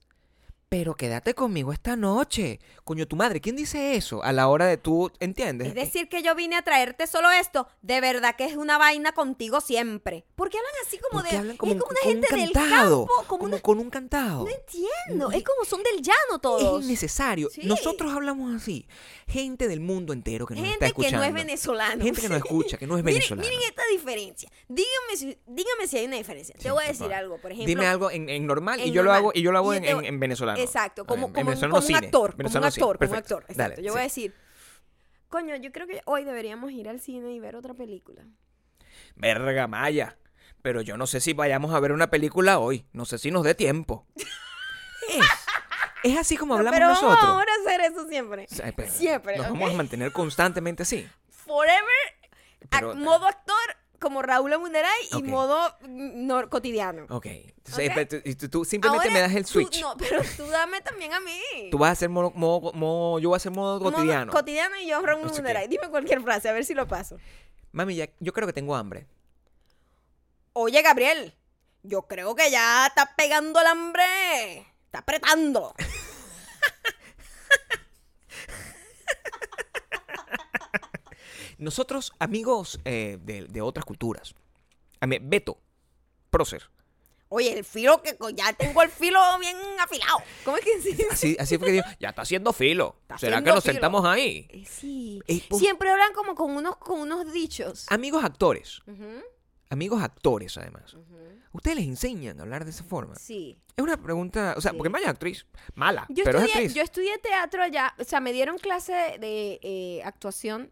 pero quédate conmigo esta noche. Coño, tu madre, ¿quién dice eso a la hora de tú, entiendes? Es decir, que yo vine a traerte solo esto. De verdad que es una vaina contigo siempre. Porque hablan así como ¿Por de. qué hablan como, es como un- una gente un del cantado? campo. Como como una- con un cantado. No entiendo. No, Es como son del llano todos. Es innecesario. Sí. Nosotros hablamos así. Gente del mundo entero que nos está Gente que escuchando. no es venezolano. Gente que nos escucha, que no es Miren- venezolano. Miren, esta diferencia. Díganme si, díganme si hay una diferencia. Sí, Te voy a por decir algo, por ejemplo. Dime algo en, en normal y yo lo hago y yo lo hago Y en, te- en- en venezolano. Exacto, como, como, un- cine. actor, como un actor, como un actor. Dale, Exacto. yo sí. voy a decir, coño, yo creo que hoy deberíamos ir al cine y ver otra película. Verga Maya. Pero yo no sé si vayamos a ver una película hoy. No sé si nos dé tiempo. es, es así como hablamos Pero nosotros. vamos ahora a hacer eso siempre. Pero Siempre, Nos ¿ok? vamos a mantener constantemente así. Forever, Pero- modo actor como Raúl Amundaray y modo mm, no, cotidiano. Ok. Entonces, Ok. pero tú- tú, tú simplemente Ahora, me das el tú- switch. no, pero tú dame también a mí. Tú vas a hacer modo, modo- modo- yo voy a hacer modo Modo cotidiano. cotidiano y yo Raúl. Amundaray. Dime cualquier frase, a ver si lo paso. Mami, ya, yo creo que tengo hambre. Oye, Gabriel, yo creo que ya está pegando el hambre. Está apretando. Nosotros, amigos eh, de, de otras culturas. A mí, Beto, prócer. Oye, el filo que ya tengo el filo bien afilado. ¿Cómo es que se dice? Así, así fue que dijo, ya está haciendo filo. Está ¿Será que nos filo. sentamos ahí? Eh, Sí. Eh, pues- Siempre hablan como con unos, con unos dichos. Amigos actores. Amigos actores, además. ¿Ustedes les enseñan a hablar de esa forma? Sí. Es una pregunta, o sea, Sí. porque Maya es actriz. Mala, Yo pero es estudié, actriz. yo estudié teatro allá, o sea, me dieron clase de eh, actuación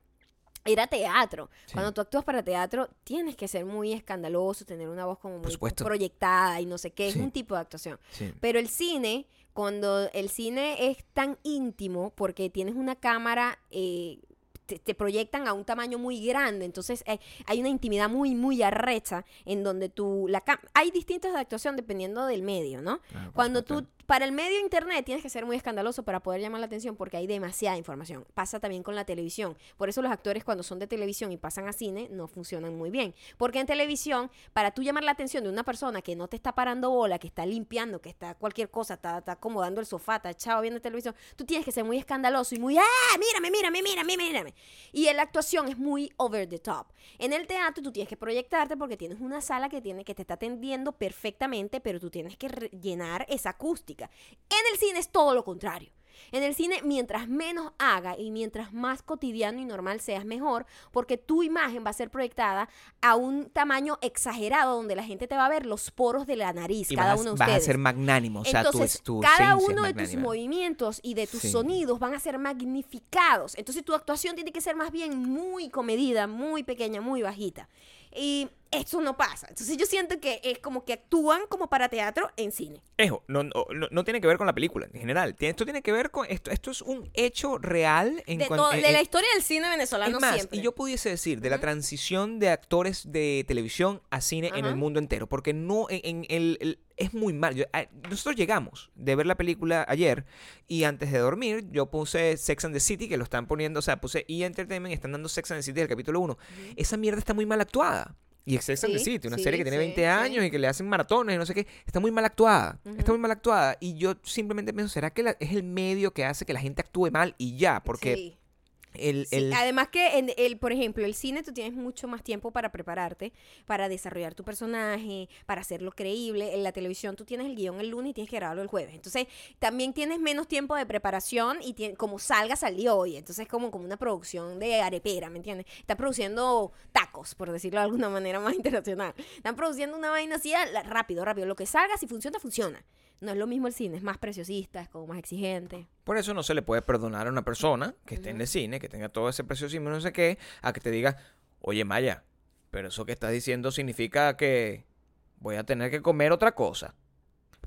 era teatro. Sí. Cuando tú actúas para teatro, tienes que ser muy escandaloso, tener una voz como muy proyectada y no sé qué. Sí. Es un tipo de actuación. Sí. Pero el cine, cuando el cine es tan íntimo, porque tienes una cámara, eh, te, te proyectan a un tamaño muy grande, entonces hay, hay una intimidad muy, muy arrecha en donde tú, la hay distintos de actuación dependiendo del medio, ¿no? Claro, por Cuando tú, para el medio internet tienes que ser muy escandaloso para poder llamar la atención porque hay demasiada información. Pasa también con la televisión. Por eso los actores cuando son de televisión y pasan a cine no funcionan muy bien. Porque en televisión, para tú llamar la atención de una persona que no te está parando bola, que está limpiando, que está cualquier cosa, está, acomodando el sofá, está echado viendo televisión, tú tienes que ser muy escandaloso y muy, ¡ah! Mírame, mírame, mírame, mírame. Y la actuación es muy over the top. En el teatro tú tienes que proyectarte porque tienes una sala que tiene que te está atendiendo perfectamente, pero tú tienes que llenar esa acústica. En el cine es todo lo contrario. En el cine, mientras menos haga y mientras más cotidiano y normal seas, mejor, porque tu imagen va a ser proyectada a un tamaño exagerado donde la gente te va a ver los poros de la nariz, Y cada vas, uno de vas ustedes. a ser magnánimo, o sea, tu, Entonces, es- tu cada uno de tus movimientos y de tus Sí. sonidos van a ser magnificados. Entonces, tu actuación tiene que ser más bien muy comedida, muy pequeña, muy bajita. Y eso no pasa. Entonces, yo siento que es como que actúan como para teatro en cine. Ejo, no, no, no- tiene que ver con la película en general. Esto tiene que ver con. Esto, esto es un hecho real en De, cuan- todo- en- de la historia del cine venezolano Es más, siempre. y yo pudiese decir de la transición de actores de televisión a cine en el mundo entero, porque no en, en el, el- es muy mal. Yo- a- nosotros llegamos de ver la película ayer y antes de dormir yo puse Sex and the City que lo están poniendo, o sea, puse E Entertainment, están dando Sex and the City del capítulo 1. Esa mierda está muy mal actuada. Y es Sex and the City, una sí, serie que tiene sí, 20 sí. años y que le hacen maratones y no sé qué, está muy mal actuada. Está muy mal actuada. Y yo simplemente pienso, ¿será que la- es el medio que hace que la gente actúe mal y ya? Porque Sí. El, Sí, el- Además que, en el, por ejemplo, el cine tú tienes mucho más tiempo para prepararte, para desarrollar tu personaje, para hacerlo creíble. En la televisión tú tienes el guion el lunes y tienes que grabarlo el jueves. Entonces, también tienes menos tiempo de preparación y como salga, salió hoy. Entonces, como, como una producción de arepera, ¿me entiendes? Están produciendo tacos, por decirlo de alguna manera más internacional. Están produciendo una vaina así a la- rápido, rápido. Lo que salga, si funciona, funciona. No es lo mismo el cine, es más preciosista, es como más exigente. Por eso no se le puede perdonar a una persona que esté en el cine, que tenga todo ese preciosismo, no sé qué, a que te diga, oye Maya, pero eso que estás diciendo significa que voy a tener que comer otra cosa.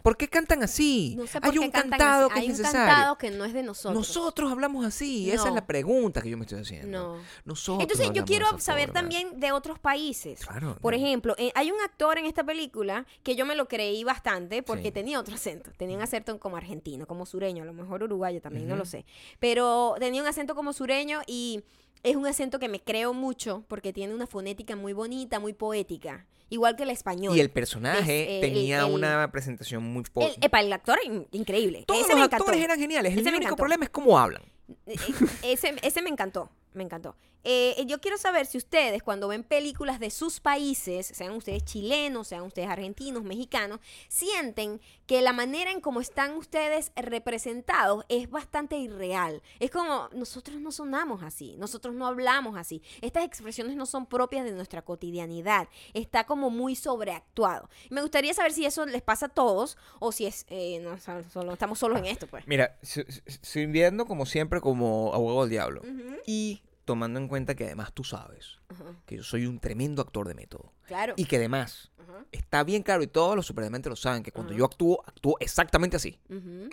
¿Por qué cantan así? No sé por Hay qué un cantan cantado así. que Hay es un necesario. cantado que no es de nosotros. Nosotros hablamos así, esa es la pregunta que yo me estoy haciendo. No. Nosotros Entonces yo quiero saber forma. también de otros países. Claro. Por no. ejemplo, eh, hay un actor en esta película que yo me lo creí bastante porque Sí. tenía otro acento. Tenía un acento como argentino, como sureño, a lo mejor uruguayo también, no lo sé. Pero tenía un acento como sureño y es un acento que me creo mucho porque tiene una fonética muy bonita, muy poética. Igual que el español. Y el personaje Es, eh, tenía el- el- una presentación muy... po- El, epa, el actor in- increíble. Todos Ese los actores eran geniales. El Ese único problema es cómo hablan. Eh, eh, ese, ese me encantó, me encantó. Eh, yo quiero saber si ustedes cuando ven películas de sus países, sean ustedes chilenos, sean ustedes argentinos, mexicanos, sienten que la manera en cómo están ustedes representados es bastante irreal. Es como nosotros no sonamos así, nosotros no hablamos así. Estas expresiones no son propias de nuestra cotidianidad. Está como muy sobreactuado. Me gustaría saber si eso les pasa a todos o si es eh, no, solo, estamos solos en esto, pues. Mira, si- si- estoy viendo como siempre como abogado del diablo. Y tomando en cuenta que además tú sabes ajá. que yo soy un tremendo actor de método. Claro. Y que además Ajá. está bien claro y todos los superdemente lo saben que cuando Ajá. yo actúo, actúo exactamente así.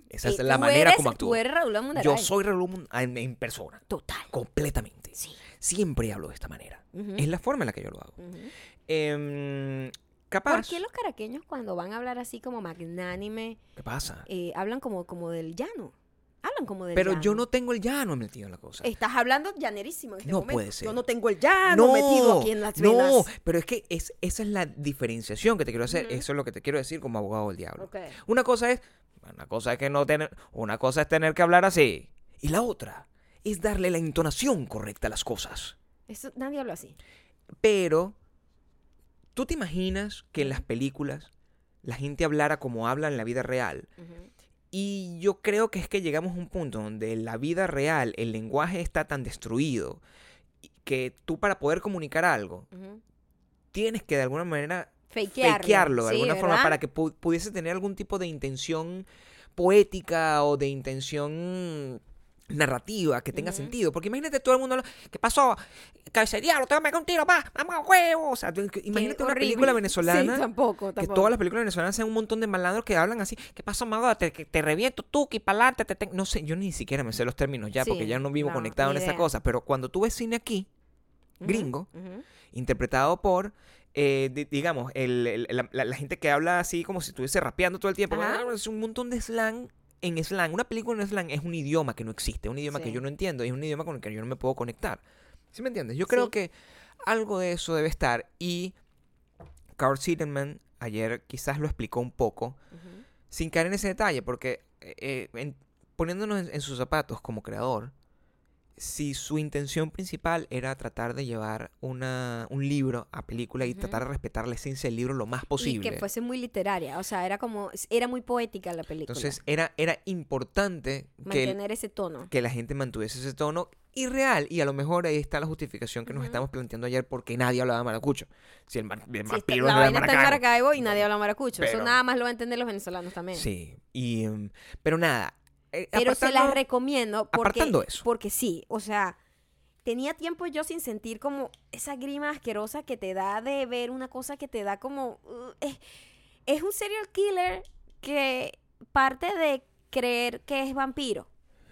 Esa es la manera eres- como actúo. Tú eres Raúl Mundaray. Yo soy Raúl Mun- en, en persona, Total. completamente. Sí. Siempre hablo de esta manera. Es la forma en la que yo lo hago. Em, capaz. ¿Por qué los caraqueños cuando van a hablar así como magnánime, ¿Qué pasa? eh, hablan como, como del llano? Hablan como del Pero llano. yo no tengo el llano metido en la cosa. Estás hablando llanerísimo en este No momento. puede ser. Yo no tengo el llano metido aquí en las no, venas. pero es que es, esa es la diferenciación que te quiero hacer. Eso es lo que te quiero decir como abogado del diablo. Una cosa es, una cosa es que no tener, una cosa es tener que hablar así. Y la otra es darle la entonación correcta a las cosas. Eso, nadie habla así. Pero, ¿tú te imaginas que en las películas la gente hablara como habla en la vida real? Y yo creo que es que llegamos a un punto donde en la vida real el lenguaje está tan destruido que tú para poder comunicar algo tienes que de alguna manera Fakearlo. fakearlo de Sí, alguna forma para que pu- pudiese tener algún tipo de intención poética o de intención narrativa que tenga sentido. Porque imagínate todo el mundo, lo- ¿qué pasó? Cabeza de diablo, te voy a meter un tiro, pa, vamos a huevo. O sea, tú- imagínate una película Sí, venezolana. tampoco, Que todas las películas venezolanas sean un montón de malandros que hablan así. ¿Qué pasó, mago? Te, que te reviento tú, que pa'lante, te, te-". No sé, yo ni siquiera me sé los términos ya, porque ya no vivo no, conectado en esa cosa. Pero cuando tú ves cine aquí, gringo, interpretado por, eh, di- digamos, el- el- la, la- la gente que habla así como si estuviese rapeando todo el tiempo. Ajá. Es un montón de slang en slang. Una película en slang es un idioma que no existe, un idioma que yo no entiendo, y es un idioma con el que yo no me puedo conectar. ¿Sí me entiendes? Yo creo Sí. que algo de eso debe estar. Y Carl Siedelman ayer quizás lo explicó un poco, sin caer en ese detalle, porque eh, eh, en- poniéndonos en, en sus zapatos como creador, si su intención principal era tratar de llevar una, un libro a película y Ujú. tratar de respetar la esencia del libro lo más posible. Y que fuese muy literaria, o sea, era como, era muy poética la película. Entonces era, era importante que, mantener ese tono. que la gente mantuviese ese tono irreal y a lo mejor ahí está la justificación que nos Ujú. estamos planteando ayer porque nadie hablaba maracucho. Si el, mar- el Sí, la no vaina está en Maracaibo. Y nadie habla maracucho. Eso Pero- nada más lo van a entender los venezolanos también. Sí, y, em, pero nada. Eh, Pero se las recomiendo porque, apartando eso. porque sí, o sea, tenía tiempo yo sin sentir como esa grima asquerosa que te da de ver una cosa que te da como... uh, es, es un serial killer que parte de creer que es vampiro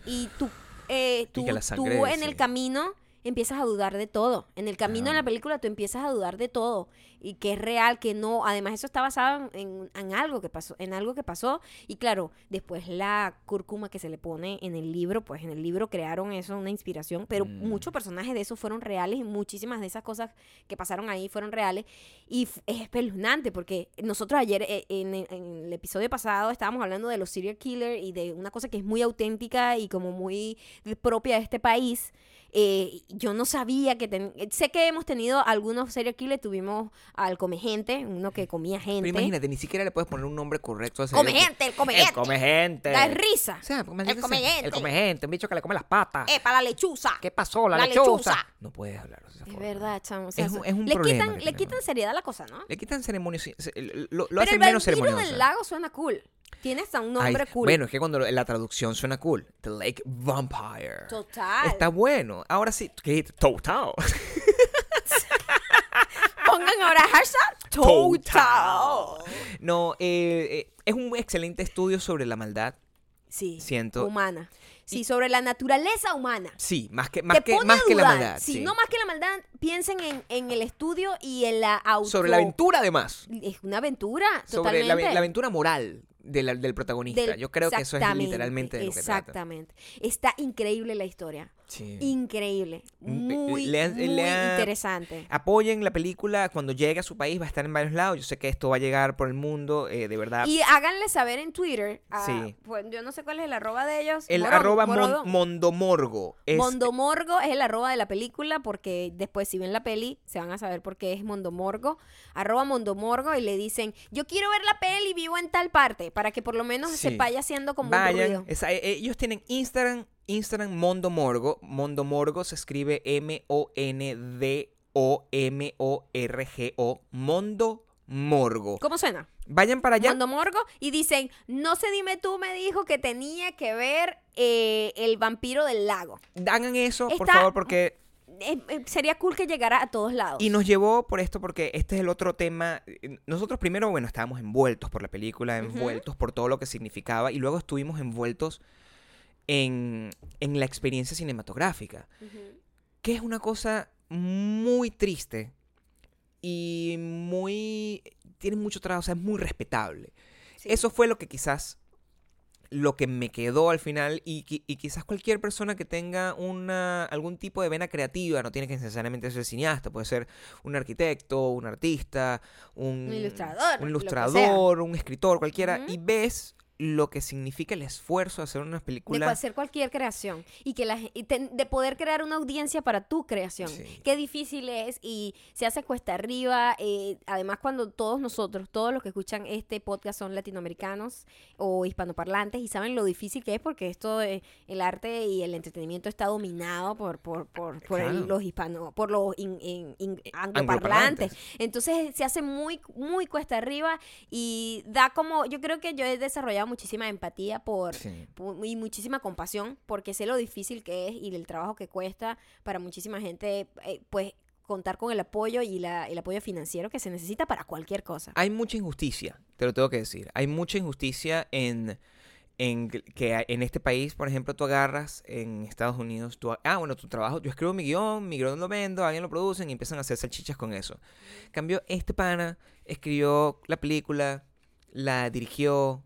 y tú, eh, tú, que la tú en el camino empiezas a dudar de todo. En el camino de la película tú empiezas a dudar de todo y que es real, que no. Además eso está basado en, en algo que pasó, en algo que pasó y claro, después la cúrcuma que se le pone en el libro, pues en el libro crearon eso, una inspiración, pero Mm. muchos personajes de esos fueron reales y muchísimas de esas cosas que pasaron ahí fueron reales y es espeluznante porque nosotros ayer eh, en, el- en el episodio pasado estábamos hablando de los serial killers y de una cosa que es muy auténtica y como muy propia de este país. Eh, yo no sabía que ten- sé que hemos tenido algunos serial killers, tuvimos al come gente, uno que comía gente. Pero imagínate, ni siquiera le puedes poner un nombre correcto a ese come gente, el come gente. El come gente. Da risa. O sea, porque El come gente. El come gente, un bicho que le come las patas. Eh, para la lechuza. ¿Qué pasó? La, La lechuza. lechuza. No puedes hablar de esa Es verdad, chamo. o sea, Es un- es un le problema quitan, le quitan seriedad a la cosa, ¿no? Le quitan ceremonia. Lo, lo Pero hacen el menos del lago suena cool. Tiene hasta un Ay, nombre cool. Bueno, es que cuando la traducción suena cool. The Lake Vampire. Total. Está bueno. Ahora sí. ¿Qué? Total. Pongan ahora hashtag total. No, eh, eh, es un excelente estudio sobre la maldad. Sí. Siento- Humana. Sí, sobre la naturaleza humana. Sí, más que, más que, más que la maldad. Sí, sí. no más que la maldad, piensen en, en el estudio y en la auto. Sobre la aventura, además. Es una aventura, Sobre la, la aventura moral de la- del protagonista. Del- Yo creo que eso es literalmente de lo que trata. Exactamente. Está increíble la historia. Sí. Increíble. Mm, Muy, le han- muy interesante. Apoyen la película cuando llegue a su país, va a estar en varios lados. Yo sé que esto va a llegar por el mundo, eh, de verdad. Y háganle saber en Twitter. a- Sí. pues, yo no sé cuál es el arroba de ellos. el Morón, arroba mon-. Mondomorgo. Es, Mondomorgo es el arroba de la película porque después si ven la peli se van a saber por qué es Mondomorgo. Arroba Mondomorgo y le dicen, yo quiero ver la peli, vivo en tal parte, para que por lo menos se vaya haciendo como un ruido. eh, ellos tienen Instagram, Instagram Mondomorgo. Mondomorgo se escribe M-O-N-D-O-M-O-R-G-O. Mondomorgo. ¿Cómo suena? Vayan para allá. Mondomorgo y dicen, no sé, dime tú, me dijo que tenía que ver eh, el vampiro del lago. Hagan eso, por favor, porque Eh, eh, sería cool que llegara a todos lados. Y nos llevó por esto, porque este es el otro tema. Nosotros primero, bueno, estábamos envueltos por la película, envueltos por todo lo que significaba, y luego estuvimos envueltos en, en la experiencia cinematográfica, que es una cosa muy triste y muy... tiene mucho trabajo, o sea, es muy respetable. Sí. Eso fue lo que quizás lo que me quedó al final y, y quizás cualquier persona que tenga una, algún tipo de vena creativa, no tiene que necesariamente ser cineasta, puede ser un arquitecto, un artista, un, Un ilustrador, un, ilustrador, un escritor, cualquiera, y ves lo que significa el esfuerzo de hacer una de película. hacer cualquier creación y que la, y ten- de poder crear una audiencia para tu creación. Sí. Qué difícil es y se hace cuesta arriba. eh, además, cuando todos nosotros, todos los que escuchan este podcast son latinoamericanos o hispanoparlantes y saben lo difícil que es porque esto, eh, el arte y el entretenimiento está dominado por, por, por, por el- Claro. los hispanos, por los in- in- in-. Angloparlantes. Entonces se hace muy, muy cuesta arriba y da como, yo creo que yo he desarrollado muchísima empatía por, Sí. y muchísima compasión porque sé lo difícil que es y el trabajo que cuesta para muchísima gente, eh, pues contar con el apoyo y la- el apoyo financiero que se necesita para cualquier cosa. Hay mucha injusticia, te lo tengo que decir. Hay mucha injusticia en, en que en este país, por ejemplo, tú agarras en Estados Unidos, tú, ah, bueno, tu trabajo, yo escribo mi guion, mi guion lo vendo, alguien lo produce y empiezan a hacer salchichas con eso. Cambio, este pana escribió la película, la dirigió,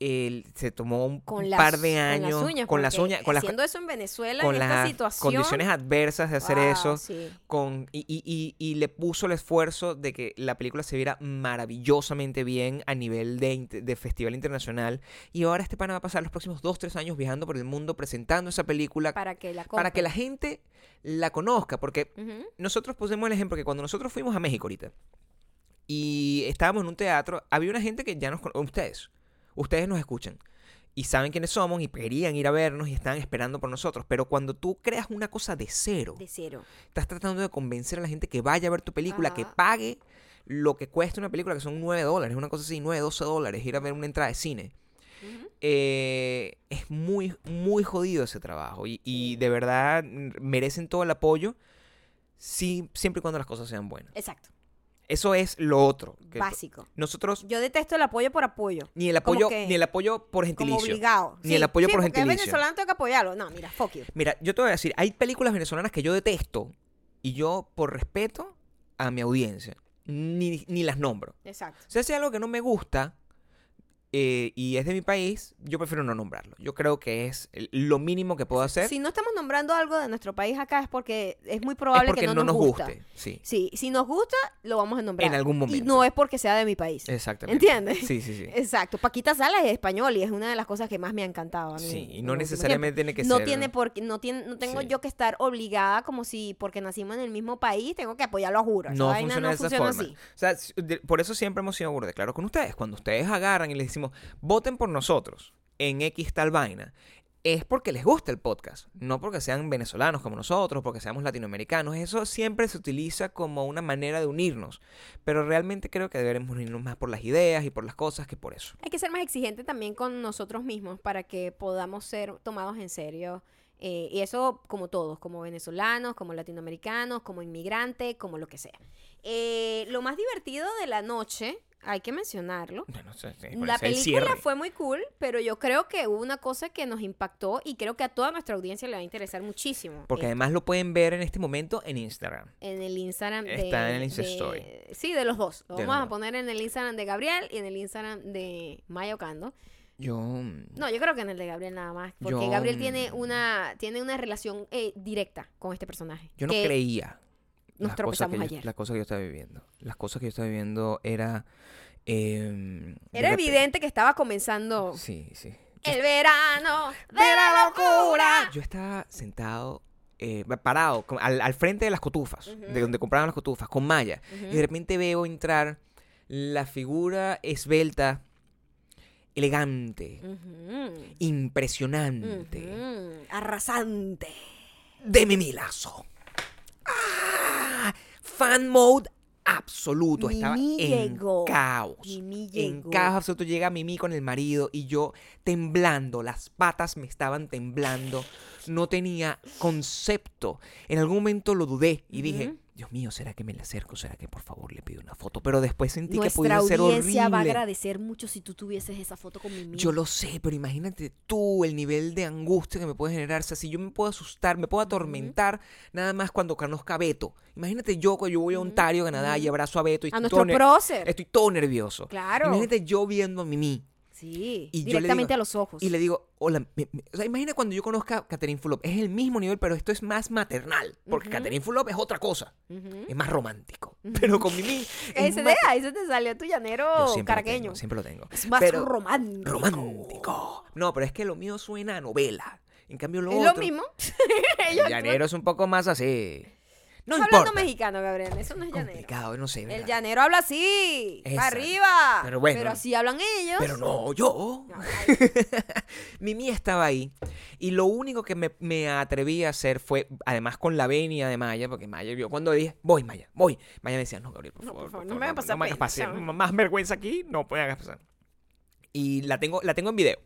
él se tomó un, Con un las, par de con años las uñas. con las uñas, con las, haciendo eso en Venezuela, con en esta las situación. condiciones adversas de hacer wow, eso sí. con y, y- y- y le puso el esfuerzo de que la película se viera maravillosamente bien a nivel de, festival internacional y ahora este pana va a pasar los próximos dos tres años viajando por el mundo presentando esa película Para que la para que la gente la conozca porque nosotros pusimos el ejemplo que cuando nosotros fuimos a México ahorita y estábamos en un teatro había una gente que ya nos ustedes ustedes nos escuchan y saben quiénes somos y querían ir a vernos y estaban esperando por nosotros pero cuando tú creas una cosa de cero De cero. estás tratando de convencer a la gente que vaya a ver tu película, que pague lo que cuesta una película, que son 9 dólares, una cosa así, 9, 12 dólares, ir a ver una entrada de cine. Eh, es muy, muy jodido ese trabajo y, de verdad merecen todo el apoyo sí, siempre y cuando las cosas sean buenas. Exacto. Eso es lo otro. que Básico. nosotros, Yo detesto el apoyo por apoyo. ni el como apoyo, que- ni el apoyo por Como gentilicio. obligado. Ni el apoyo sí, por gentilicio. es venezolano, tengo que apoyarlo. No, mira, fuck you. Mira, yo te voy a decir, hay películas venezolanas que yo detesto y yo, por respeto a mi audiencia, ni, ni las nombro. Exacto. Si hace algo que no me gusta eh, y es de mi país, yo prefiero no nombrarlo. Yo creo que es lo mínimo que puedo hacer. Si no estamos nombrando algo de nuestro país acá es porque es muy es probable porque que no, no nos gusta. guste. Sí, Sí, si nos gusta, lo vamos a nombrar. En algún Y momento. no es porque sea de mi país. exactamente. ¿Entiendes? Sí, sí, sí. Exacto. Paquita Sala es español y es una de las cosas que más me ha encantado a mí. Sí, y no necesariamente tiene que no ser. tiene por no tiene no tengo Sí. yo que estar obligada como si porque nacimos en el mismo país tengo que apoyarlo a juro No funciona no de esa funciona forma. así O sea, por eso siempre hemos sido burda claro con ustedes. Cuando ustedes agarran y les decimos, voten por nosotros en X tal vaina, es porque les gusta el podcast. No porque sean venezolanos como nosotros, porque seamos latinoamericanos. Eso siempre se utiliza como una manera de unirnos. Pero realmente creo que deberemos unirnos más por las ideas y por las cosas que por eso. hay que ser más exigente también con nosotros mismos para que podamos ser tomados en serio eh, y eso como todos como venezolanos como latinoamericanos como inmigrantes como lo que sea Eh, lo más divertido de la noche hay que mencionarlo Bueno, sí, La película fue muy cool, pero yo creo que hubo una cosa que nos impactó y creo que a toda nuestra audiencia le va a interesar muchísimo. Porque Eh, además lo pueden ver en este momento en Instagram. en el Instagram de... Está en el Insta de- Story. Sí, de los dos. Lo De vamos los a poner en el Instagram de Gabriel y en el Instagram de Maya Ocando. Yo. No, yo creo que en el de Gabriel nada más. Porque Yo, Gabriel tiene mm, una, tiene una relación eh, directa con este personaje. Yo no que creía. Nos las cosas que tropezamos yo- ayer. Las cosas que yo estaba viviendo. Las cosas que yo estaba viviendo era. em, Era evidente que estaba comenzando Sí, sí. Yo, el verano de la locura. yo estaba sentado, eh, parado, al, al frente de las cotufas, de donde compraban las cotufas, con Maya. Y de repente veo entrar la figura esbelta, elegante, impresionante. Arrasante. de Mimi Lazo. ¡Ah! Fan mode absoluto. Estaba Mimi en llegó. caos. Mimi En llegó. caos absoluto llega Mimi con el marido y yo temblando, las patas me estaban temblando, no tenía concepto. En algún momento lo dudé y dije. Dios mío, ¿será que me le acerco? ¿Será que por favor le pido una foto? Pero después sentí que podía ser audiencia va a horrible. agradecer mucho si tú tuvieses esa foto con Mimi. Yo lo sé, pero imagínate tú el nivel de angustia que me puede generar. O sea, si yo me puedo asustar, me puedo atormentar nada más cuando conozca a Beto. Imagínate yo cuando yo voy a Ontario, Canadá, y abrazo a Beto y a estoy nuestro todo, estoy todo nervioso. Claro. Imagínate yo viendo a Mimi Sí. Y directamente digo- a los ojos. y le digo, hola, me- me- o sea, imagina cuando yo conozca a Catherine Fulop. Es el mismo nivel, pero esto es más maternal. Porque Ujú. Catherine Fulop es otra cosa. Es más romántico. Pero con Mimi es Ese más- de ahí se te salió tu llanero lo caraqueño. tengo, siempre lo tengo. Es más Pero- romántico. romántico. No, pero es que lo mío suena a novela. En cambio, lo Es lo mismo. El llanero es un poco más así. No hablando importa. mexicano, Gabriel. Eso no es llanero. No sé. El llanero habla así. Exacto. Para arriba. Pero bueno. así hablan ellos. Pero no, yo. Ay, Mimi estaba ahí. Y lo único que me, me atreví a hacer fue, además con la venia de Maya, porque Maya vio cuando dije, voy, Maya, voy. Maya me decía, no, Gabriel, por No, favor. por favor, no me hagas pasar me hagas pena, pasar ¿sabes? más vergüenza aquí, no me hagas pasar. Y la tengo, la tengo en video.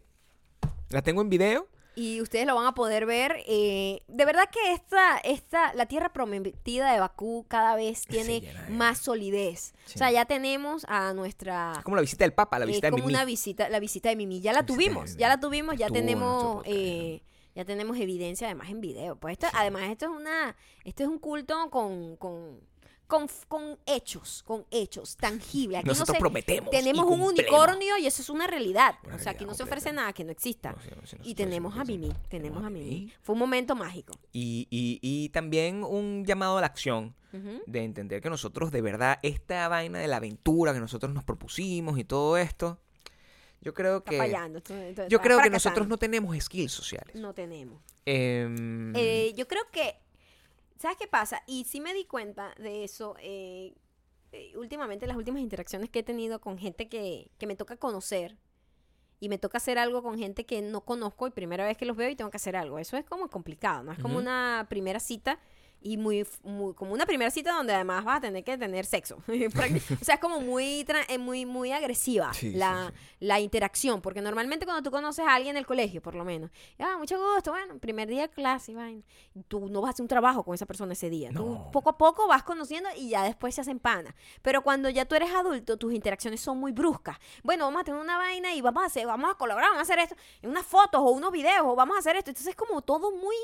La tengo en video. Y ustedes lo van a poder ver. eh, de verdad que esta, esta, la tierra prometida de Bakú cada vez tiene llena de- más solidez. Sí. O sea, ya tenemos a nuestra... Es como la visita del Papa, la es visita de como Mimi. una visita, la visita de Mimi. Ya la tuvimos, ya la tuvimos, ya Estuvo tenemos... eh, ya tenemos evidencia además en video. Pues esto, además esto es una, esto es un culto con, con, con, con hechos, con hechos tangibles. Aquí no Nosotros se- prometemos. tenemos un unicornio y eso es una realidad. Una o sea, aquí no se ofrece nada que no exista. No, no, Y tenemos a. Mimi, tenemos a Mimi. Fue un momento mágico. Y, y, y también un llamado a la acción de entender que nosotros de verdad esta vaina de la aventura que nosotros nos propusimos y todo esto, yo creo Está que fallando. yo creo que nosotros no tenemos skills sociales. No tenemos. Em, Eh, yo creo que, ¿sabes qué pasa? Y sí me di cuenta de eso eh, eh, últimamente, las últimas interacciones que he tenido con gente que, que me toca conocer y me toca hacer algo con gente que no conozco y primera vez que los veo y tengo que hacer algo. Eso es como complicado, ¿no? Es como una primera cita y muy, como una primera cita donde además vas a tener que tener sexo. O sea, es como muy, eh, muy, muy agresiva Sí, la, sí. la interacción, porque normalmente cuando tú conoces a alguien en el colegio, por lo menos, ah, mucho gusto, bueno, primer día de clase, vaina. Tú no vas a hacer un trabajo con esa persona ese día. Tú poco a poco vas conociendo y ya después se hacen pana. Pero cuando ya tú eres adulto, tus interacciones son muy bruscas. Bueno, vamos a tener una vaina y vamos a hacer, vamos a colaborar, vamos a hacer esto, en unas fotos o unos videos, o vamos a hacer esto. Entonces es como todo muy,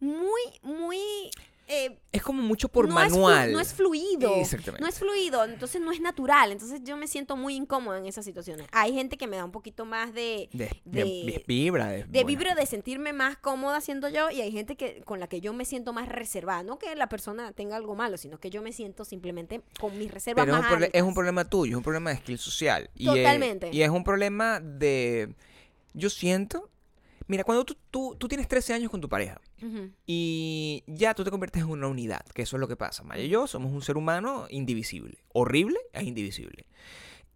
muy, muy eh, Es como mucho por no es manual. no es fluido. Exactamente. No es fluido, entonces no es natural. Entonces yo me siento muy incómoda en esas situaciones. Hay gente que me da un poquito más de, de, de- vibra. De, vibra de sentirme más cómoda siendo yo y hay gente que con la que yo me siento más reservada. No que la persona tenga algo malo, sino que yo me siento simplemente con mis reservas Pero es un, es problema tuyo, es un problema de skill social. Y es- Totalmente. y es un problema de... Yo siento... Mira, cuando tú, tú, tú tienes 13 años con tu pareja y ya tú te conviertes en una unidad, que eso es lo que pasa. Maya y yo somos un ser humano indivisible. Horrible e indivisible.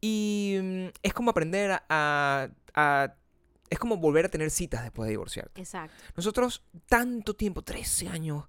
Y mm, es como aprender a, a- a- Es como volver a tener citas después de divorciarte. Exacto. Nosotros, tanto tiempo, 13 años,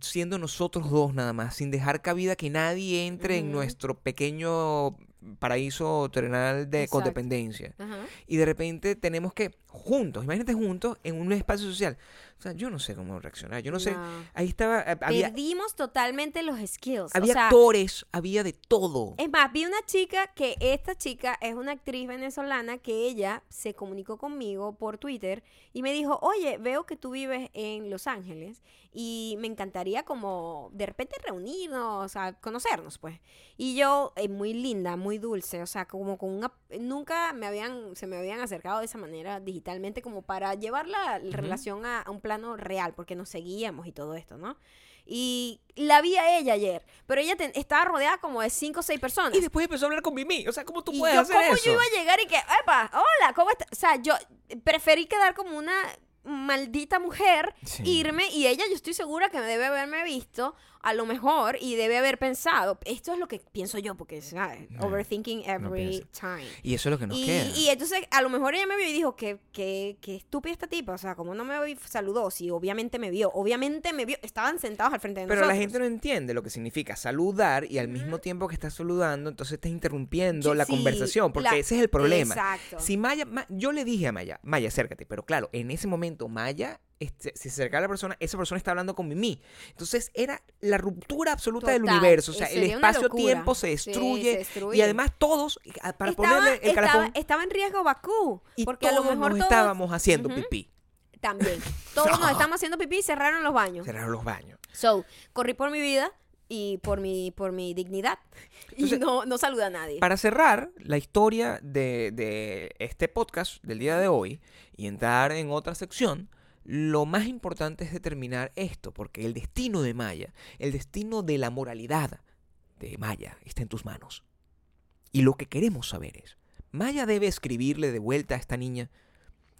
siendo nosotros dos nada más, sin dejar cabida que nadie entre en nuestro pequeño paraíso terrenal de Exacto. codependencia. Ajá. Y de repente tenemos que, juntos, imagínate juntos, en un espacio social. O sea, yo no sé cómo reaccionar, yo no, sé. No. Ahí estaba, eh, había, Perdimos totalmente los skills. había o sea, actores, había de todo. Es más, vi una chica que esta chica es una actriz venezolana que ella se comunicó conmigo por Twitter y me dijo, oye, veo que tú vives en Los Ángeles y me encantaría como de repente reunirnos, o sea, conocernos, pues. Y yo, eh, muy linda, muy dulce, o sea, como con una... Nunca me habían, se me habían acercado de esa manera digitalmente como para llevar la relación a, a un plano real, porque nos seguíamos y todo esto, ¿no? Y la vi a ella ayer, pero ella estaba rodeada como de cinco o seis personas. Y después empezó a hablar con Mimi. O sea, ¿cómo tú Y puedes yo, hacer ¿cómo eso? yo iba a llegar y que, epa, hola, ¿cómo estás? O sea, yo preferí quedar como una maldita mujer, Sí. irme, y ella yo estoy segura que debe haberme visto, a lo mejor, y debe haber pensado, esto es lo que pienso yo, porque, ¿sabes? No, Overthinking every time. Y eso es lo que nos Y, queda. y entonces, a lo mejor ella me vio y dijo, que qué, qué estúpida esta tipa, o sea, como no me saludó, sí, obviamente me vio, obviamente me vio, estaban sentados al frente de Pero nosotros. la gente no entiende lo que significa saludar y al mismo tiempo que estás saludando, entonces estás interrumpiendo la Sí, conversación, porque la- ese es el problema. Exacto. Si Maya, Ma- yo le dije a Maya, Maya, acércate, pero claro, en ese momento Maya, este, si se acercaba a la persona, esa persona está hablando con Mimi. Entonces era la ruptura absoluta del universo, o sea, eh, el espacio-tiempo se Sí, destruye, se destruye. y además todos, a- para estaba, ponerle el estaba- calafón, estaba en riesgo Bakú, y porque a lo mejor nos todos estábamos haciendo pipí. también. Todos nos estamos haciendo pipí y cerraron los baños. Cerraron los baños. So, corrí por mi vida y por mi, por mi dignidad. y no, no saludé a nadie. Para cerrar la historia de, de este podcast del día de hoy y entrar en otra sección, lo más importante es determinar esto, porque el destino de Maya, el destino de la moralidad de Maya está en tus manos. Y lo que queremos saber es, Maya debe escribirle de vuelta a esta niña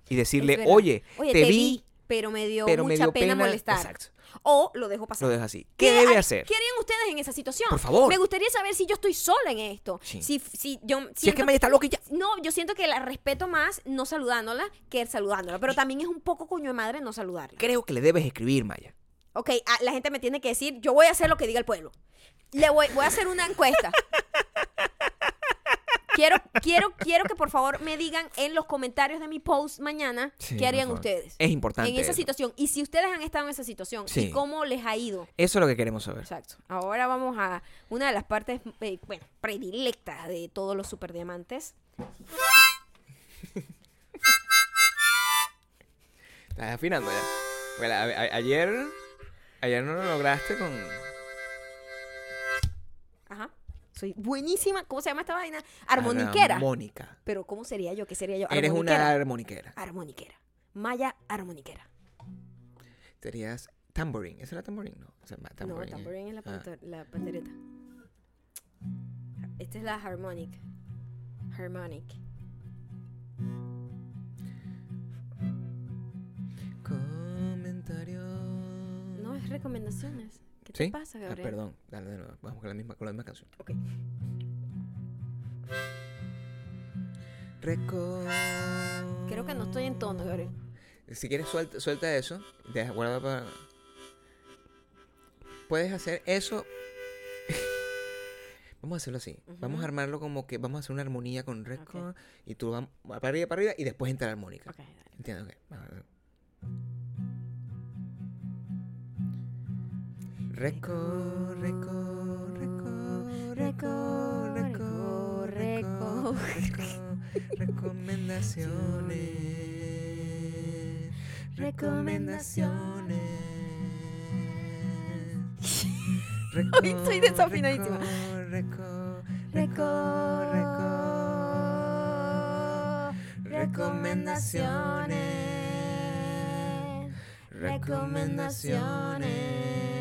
y decirle, Oye, te, vi, pero me dio pero me mucha dio pena, pena, molestar. Exacto, O lo dejo pasar. lo dejas así. ¿Qué debe hacer? ¿Qué harían ustedes en esa situación? Por favor. Me gustaría saber si yo estoy sola en esto. Sí. Si, si yo Si es que Maya está loca y ya. No, yo siento que la respeto más no saludándola que saludándola. Pero también es un poco coño de madre no saludarla. Creo que le debes escribir, Maya. Ok, ah, la gente me tiene que decir, yo voy a hacer lo que diga el pueblo. Le voy, voy a hacer una encuesta. quiero, quiero, quiero que por favor me digan en los comentarios de mi post mañana Sí, qué harían ustedes Es importante. en esa eso. situación. Y si ustedes han estado en esa situación Sí. y cómo les ha ido. Eso es lo que queremos saber. Exacto. Ahora vamos a una de las partes, eh, bueno, predilectas de todos los superdiamantes. Estás afinando ya. Bueno, a- a- ayer, ayer no lo lograste con... Soy buenísima. ¿Cómo se llama esta vaina? Armoniquera. Armónica. Pero ¿cómo sería yo? ¿Qué sería yo? Eres una armoniquera. Armoniquera. Maya armoniquera. Serías tamborín. ¿Esa era tamborín? No, esa es ma- No, tamborín. tamborín es la, Ah. la pandereta. Esta es la harmonic. Harmonic. Comentario. No, es recomendaciones. ¿Qué te ¿Sí? pasa, Ah, Gabriel? perdón, dale de nuevo. Vamos con la misma, con la misma canción. Ok. Reco... Creo que no estoy en tono, Gabriel. Si quieres, suelta, suelta eso. Deja, guarda para. Puedes hacer eso. vamos a hacerlo así. Vamos a armarlo como que vamos a hacer una armonía con reco. Ok. Y tú vas para arriba, para arriba y después entra la armónica. Ok, dale. Entiendo, ok. Reco, reco, reco, reco, reco, reco, reco, recomendaciones, recomendaciones. Reco, Hoy estoy desafinadísima. Reco, Reco, reco, recomendaciones. Recomendaciones.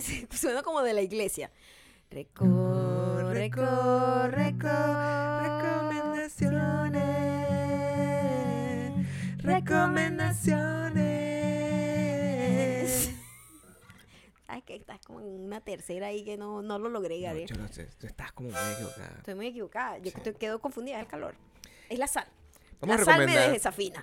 Suena como de la iglesia. Reco, reco, reco, recomendaciones. Recomendaciones. Ay, que estás como en una tercera ahí que no, no lo logré, No, Gabriel. yo no sé, tú estás como muy equivocada. Estoy muy equivocada. Yo Sí. quedo confundida, es el calor. Es la sal. Vamos la a sal me desafina.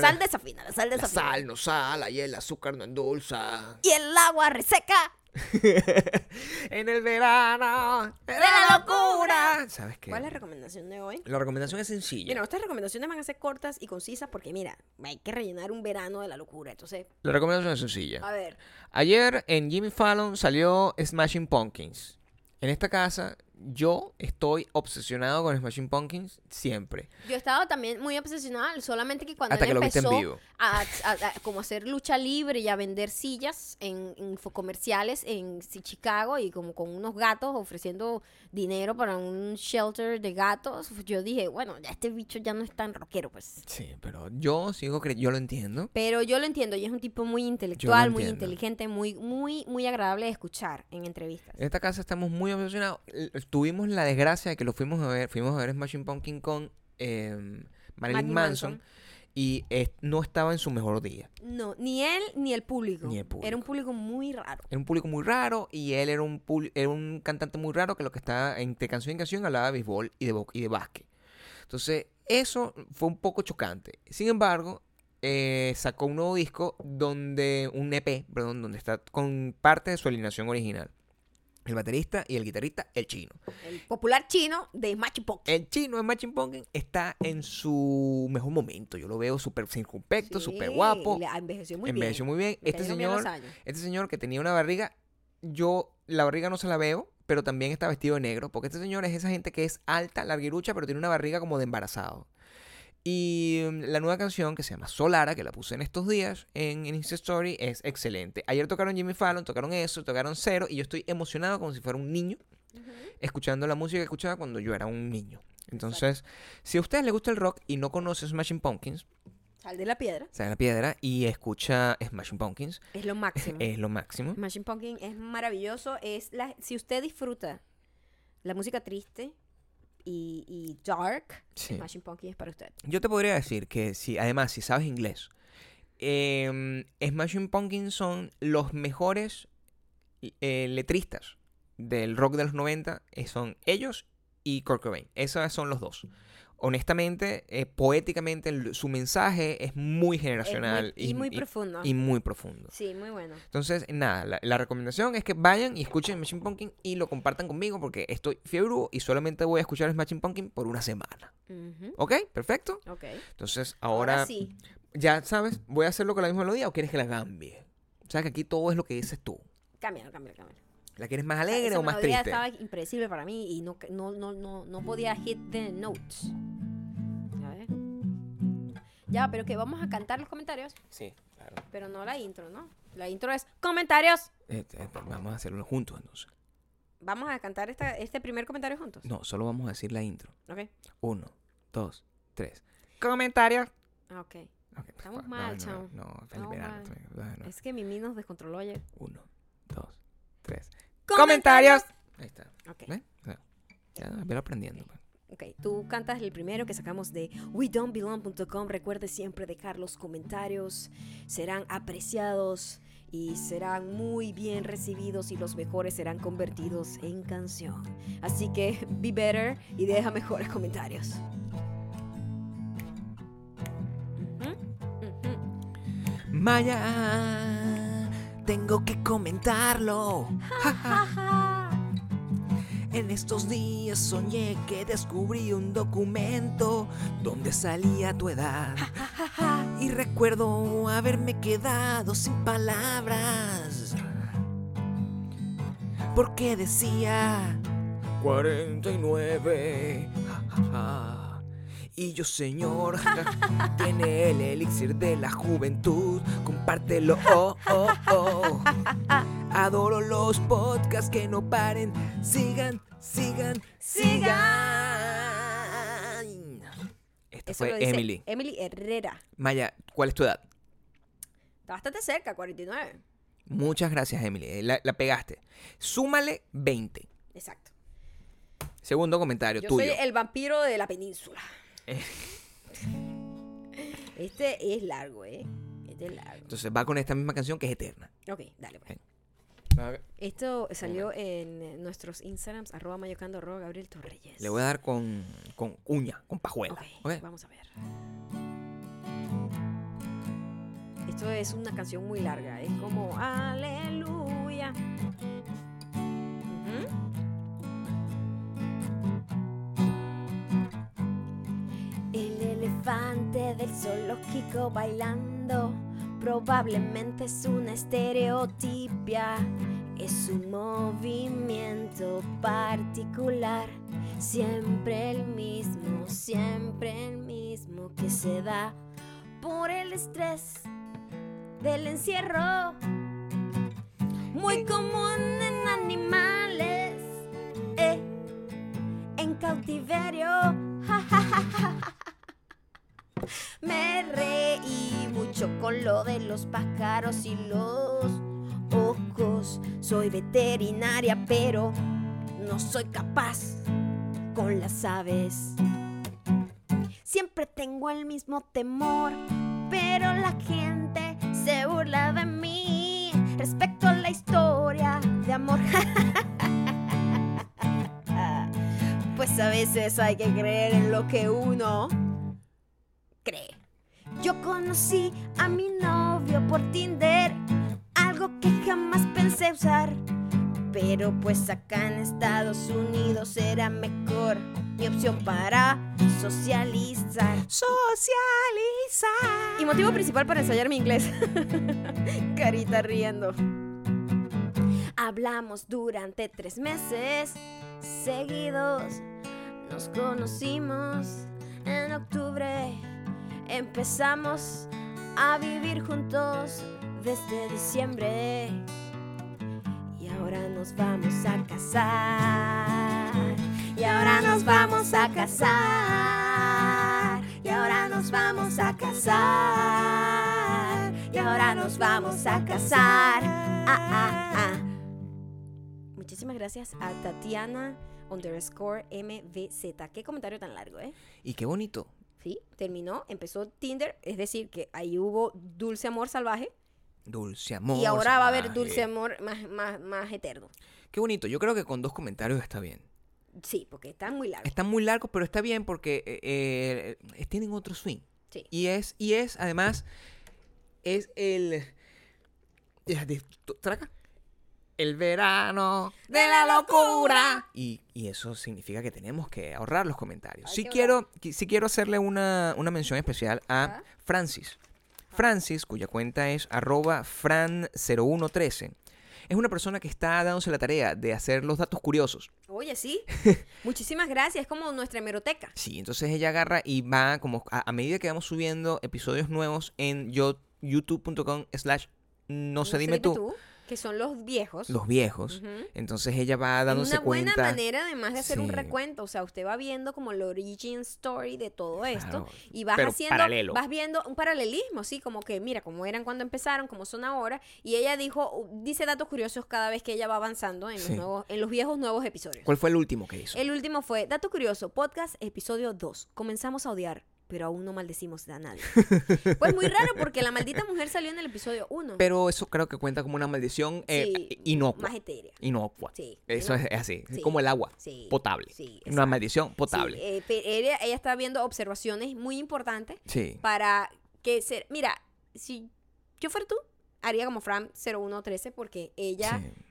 Sal desafina, la sal La desafina. sal no sala y el azúcar no endulza. Y el agua reseca. en el verano de la locura. ¿Sabes qué? ¿Cuál es la recomendación de hoy? La recomendación es sencilla. Mira, nuestras recomendaciones van a ser cortas y concisas porque, mira, hay que rellenar un verano de la locura. Entonces, La recomendación es sencilla. a ver. Ayer en Jimmy Fallon salió Smashing Pumpkins. En esta casa yo estoy obsesionado con Smashing Pumpkins siempre. Yo he estado también muy obsesionada, solamente que cuando Hasta él que lo viste en empezó vivo. A, a- a- como hacer lucha libre y a vender sillas en, en infocomerciales en Chicago y como con unos gatos ofreciendo dinero para un shelter de gatos, yo dije, bueno, ya este bicho ya no es tan rockero, pues. Sí, pero yo sigo creyendo, yo lo entiendo. Pero yo lo entiendo y es un tipo muy intelectual, muy inteligente, muy, muy, muy agradable de escuchar en entrevistas. En esta casa estamos muy obsesionados. Tuvimos la desgracia de que lo fuimos a ver, fuimos a ver Smashing Pumpkin con eh, Marilyn Marilyn Manson, Manson. y no estaba en su mejor día. No, ni él ni el público. Ni el público. Era un público muy raro. Era un público muy raro y él era un, era un cantante muy raro que lo que estaba entre canción y canción hablaba de béisbol y de, y de básquet. Entonces, eso fue un poco chocante. Sin embargo, eh, sacó un nuevo disco donde, un EP, perdón, donde está con parte de su alineación original. El baterista y el guitarrista, el chino. El popular chino de Machi Pop. El chino de Matching Pumpkin está en su mejor momento. Yo lo veo súper circunspecto, súper guapo. Le envejeció muy envejeció bien. muy bien. Este señor, este señor que tenía una barriga, yo la barriga no se la veo, pero también está vestido de negro, porque este señor es esa gente que es alta, larguirucha, pero tiene una barriga como de embarazado. Y mm, la nueva canción que se llama Solara, que la puse en estos días en, en Insta Story, es excelente. Ayer tocaron Jimmy Fallon, tocaron eso, tocaron Cero, y yo estoy emocionado como si fuera un niño, escuchando la música que escuchaba cuando yo era un niño. Entonces, si a ustedes les gusta el rock y no conoce Smashing Pumpkins, Sal de la piedra. sale a la piedra y escucha Smashing Pumpkins, Es lo máximo. es lo máximo. Machine Pumpkin es maravilloso. Es la, si usted disfruta la música triste y, y dark, Sí. Machine Pumpkin es para usted. Yo te podría decir que si, además, si sabes inglés, em, Smashing Pumpkins son los mejores eh, letristas del rock de los 90. eh, son ellos y Kurt Cobain. Esos son los dos. Honestamente, eh, poéticamente, el- su mensaje es muy generacional y muy profundo. y muy profundo. Sí, muy bueno. Entonces, nada, la, la recomendación es que vayan y escuchen Smashing Pumpkin y lo compartan conmigo porque estoy fiebre y solamente voy a escuchar Smashing Pumpkin por una semana. Ujú, ¿Ok? Perfecto. Ok. Entonces, Ahora, ahora, sí. ya sabes, voy a hacerlo con la misma melodía o quieres que la cambie. O sea, que aquí todo es lo que dices tú. Cámbialo, cámbialo, cámbialo. ¿La quieres más alegre Esa o más triste? estaba impredecible para mí y no, no, no, no, no podía hit the notes. Ya pero que vamos a cantar los comentarios, Sí, claro. pero no la intro, ¿no? La intro es comentarios. Eh, eh, vamos a hacerlo juntos entonces. Vamos a cantar esta, este primer comentario juntos. No, solo vamos a decir la intro. Ok. Uno, dos, tres. Comentarios. Ah, ok. Ok, Estamos no, mal, no, chamo. No, no, Estamos verano. Es que Mimi nos descontroló ayer. Uno, dos, tres. ¡Comentarios! Ahí está. Ok. ¿Ves? Ya, velo aprendiendo. pues. Ok, tú cantas el primero que sacamos de WeDon'tBelong.com. Recuerde siempre dejar los comentarios. Serán apreciados y serán muy bien recibidos y los mejores serán convertidos en canción. Así que be better y deja mejores comentarios. Ujú, ujú. Maya, tengo que comentarlo. Ja, ja. Ajá. En estos días soñé que descubrí un documento donde salía tu edad. Y recuerdo haberme quedado sin palabras. Porque decía 49. Y yo, señor, tiene el elixir de la juventud. Compártelo. Oh, oh, oh. Adoro los podcasts que no paren. Sigan, sigan, sigan. Esta Eso fue Emily. Emily Herrera. Maya, ¿cuál es tu edad? Está bastante cerca, 49. Muchas gracias, Emily. La, la pegaste. Súmale 20. Exacto. Segundo comentario Yo tuyo. soy el vampiro de la península. Este es largo, ¿eh? Este es largo. Entonces va con esta misma canción que es eterna. Ok, dale pues. Le Esto salió en eh, nuestros Instagrams, arroba mayocando, arroba Gabriel Torreyes. voy a dar con, con uña, con pajuela. Ok, ¿ok? vamos a ver. Esto es una canción muy larga, es como Aleluya. Ujú. El elefante del zoológico bailando probablemente es una estereotipia. Es un movimiento particular, siempre el mismo, siempre el mismo que se da por el estrés del encierro. Muy común en animales, eh, en cautiverio. ja, ja, ja. Me reí mucho con lo de los pájaros y los ojos. Soy veterinaria, pero no soy capaz con las aves. Siempre tengo el mismo temor, pero la gente se burla de mí respecto a la historia de amor. pues a veces hay que creer en lo que uno cree. Yo conocí a mi novio por Tinder, algo que jamás pensé usar. Pero pues acá en Estados Unidos era mejor mi opción para socializar. Socializar. Y motivo principal para ensayar mi inglés. Carita riendo. Hablamos durante tres meses seguidos. Nos conocimos en octubre. Empezamos a vivir juntos desde diciembre. Y ahora nos vamos a casar. Y ahora nos vamos a casar. Y ahora nos vamos a casar. Y ahora nos vamos a casar. Ah, ah, ah. Muchísimas gracias a Tatiana underscore MVZ. Qué comentario tan largo, ¿eh? Y qué bonito. Sí, terminó, empezó Tinder, es decir, que ahí hubo dulce amor salvaje Dulce amor. y ahora va a haber dulce amor más, más, más eterno. Qué bonito. Yo creo que con dos comentarios está bien. Sí, porque está muy largo. Están muy largos, pero está bien porque eh, eh, tienen otro swing. Sí. Y es, y es, además, es el. traca. El verano de la locura. Y, y eso significa que tenemos que ahorrar los comentarios. Sí quiero, sí quiero hacerle una, una mención especial a. Francis. Francis, cuya cuenta es arroba fran0113. Es una persona que está dándose la tarea de hacer los datos curiosos. Oye, sí. Muchísimas gracias. Es como nuestra hemeroteca. Sí, entonces ella agarra y va como a, a medida que vamos subiendo episodios nuevos en yo, youtube.com slash no sé dime tú, Que son los viejos. los viejos. Ujú. Entonces ella va Es dándose una buena cuenta. manera además de hacer un Sí. recuento, o sea, usted va viendo como el origin story de todo esto Claro, y vas pero haciendo paralelo. vas viendo un paralelismo, sí, como que mira cómo eran cuando empezaron, cómo son ahora y ella dijo dice datos curiosos cada vez que ella va avanzando en los Sí. nuevos en los viejos nuevos episodios. ¿Cuál fue el último que hizo? El último fue Dato Curioso, podcast, episodio 2. Comenzamos a odiar, pero aún no maldecimos a nadie. pues muy raro porque la maldita mujer salió en el episodio 1. Pero eso creo que cuenta como una maldición eh, Sí, inocua. Más etérea. Inocua. Sí. Eso es, es así, es como el agua, sí, potable. sí, una maldición potable. Eh, pe- ella, ella está viendo observaciones muy importantes Sí. para que se... Mira, si yo fuera tú, haría como Fran 0113 porque ella sí.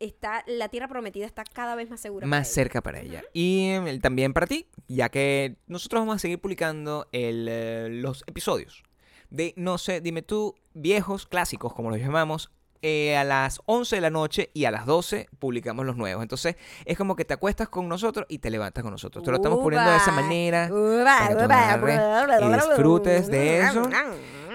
Está... La tierra prometida está cada vez más segura. más para ella. cerca para ella. Y eh, también para ti, ya que nosotros vamos a seguir publicando el, eh, los episodios de No sé, dime tú, viejos clásicos, como los llamamos. eh, a las 11 de la noche y a las 12 publicamos los nuevos. Entonces es como que te acuestas con nosotros y te levantas con nosotros. Te lo estamos poniendo de esa manera para que tú y disfrutes de eso.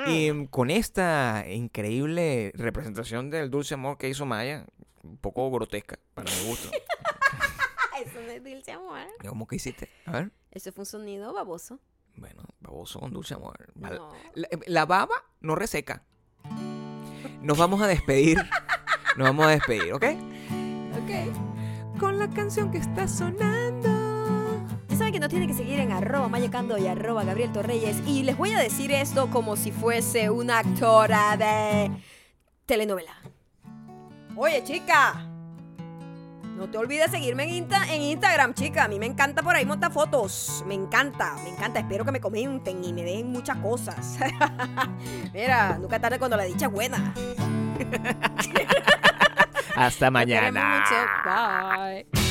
Y mm, con esta increíble representación del dulce amor que hizo Maya, un poco grotesca para mi gusto. Eso no es dulce amor. ¿Cómo que hiciste? A ver. Eso fue un sonido baboso. Bueno, baboso con dulce amor. No. La, la baba no reseca. Nos vamos a despedir. Nos vamos a despedir, ¿ok? Ok. Con la canción que está sonando. Ya saben que nos tienen que seguir en arroba mayocando y arroba Gabriel Torreyes. Y les voy a decir esto como si fuese una actora de telenovela. Oye, chica. No te olvides seguirme en, Insta- en Instagram, chica. A mí me encanta por ahí montar fotos. Me encanta, me encanta. Espero que me comenten y me den muchas cosas. Mira, nunca tarde cuando la dicha es buena. Hasta mañana. mucho. Bye.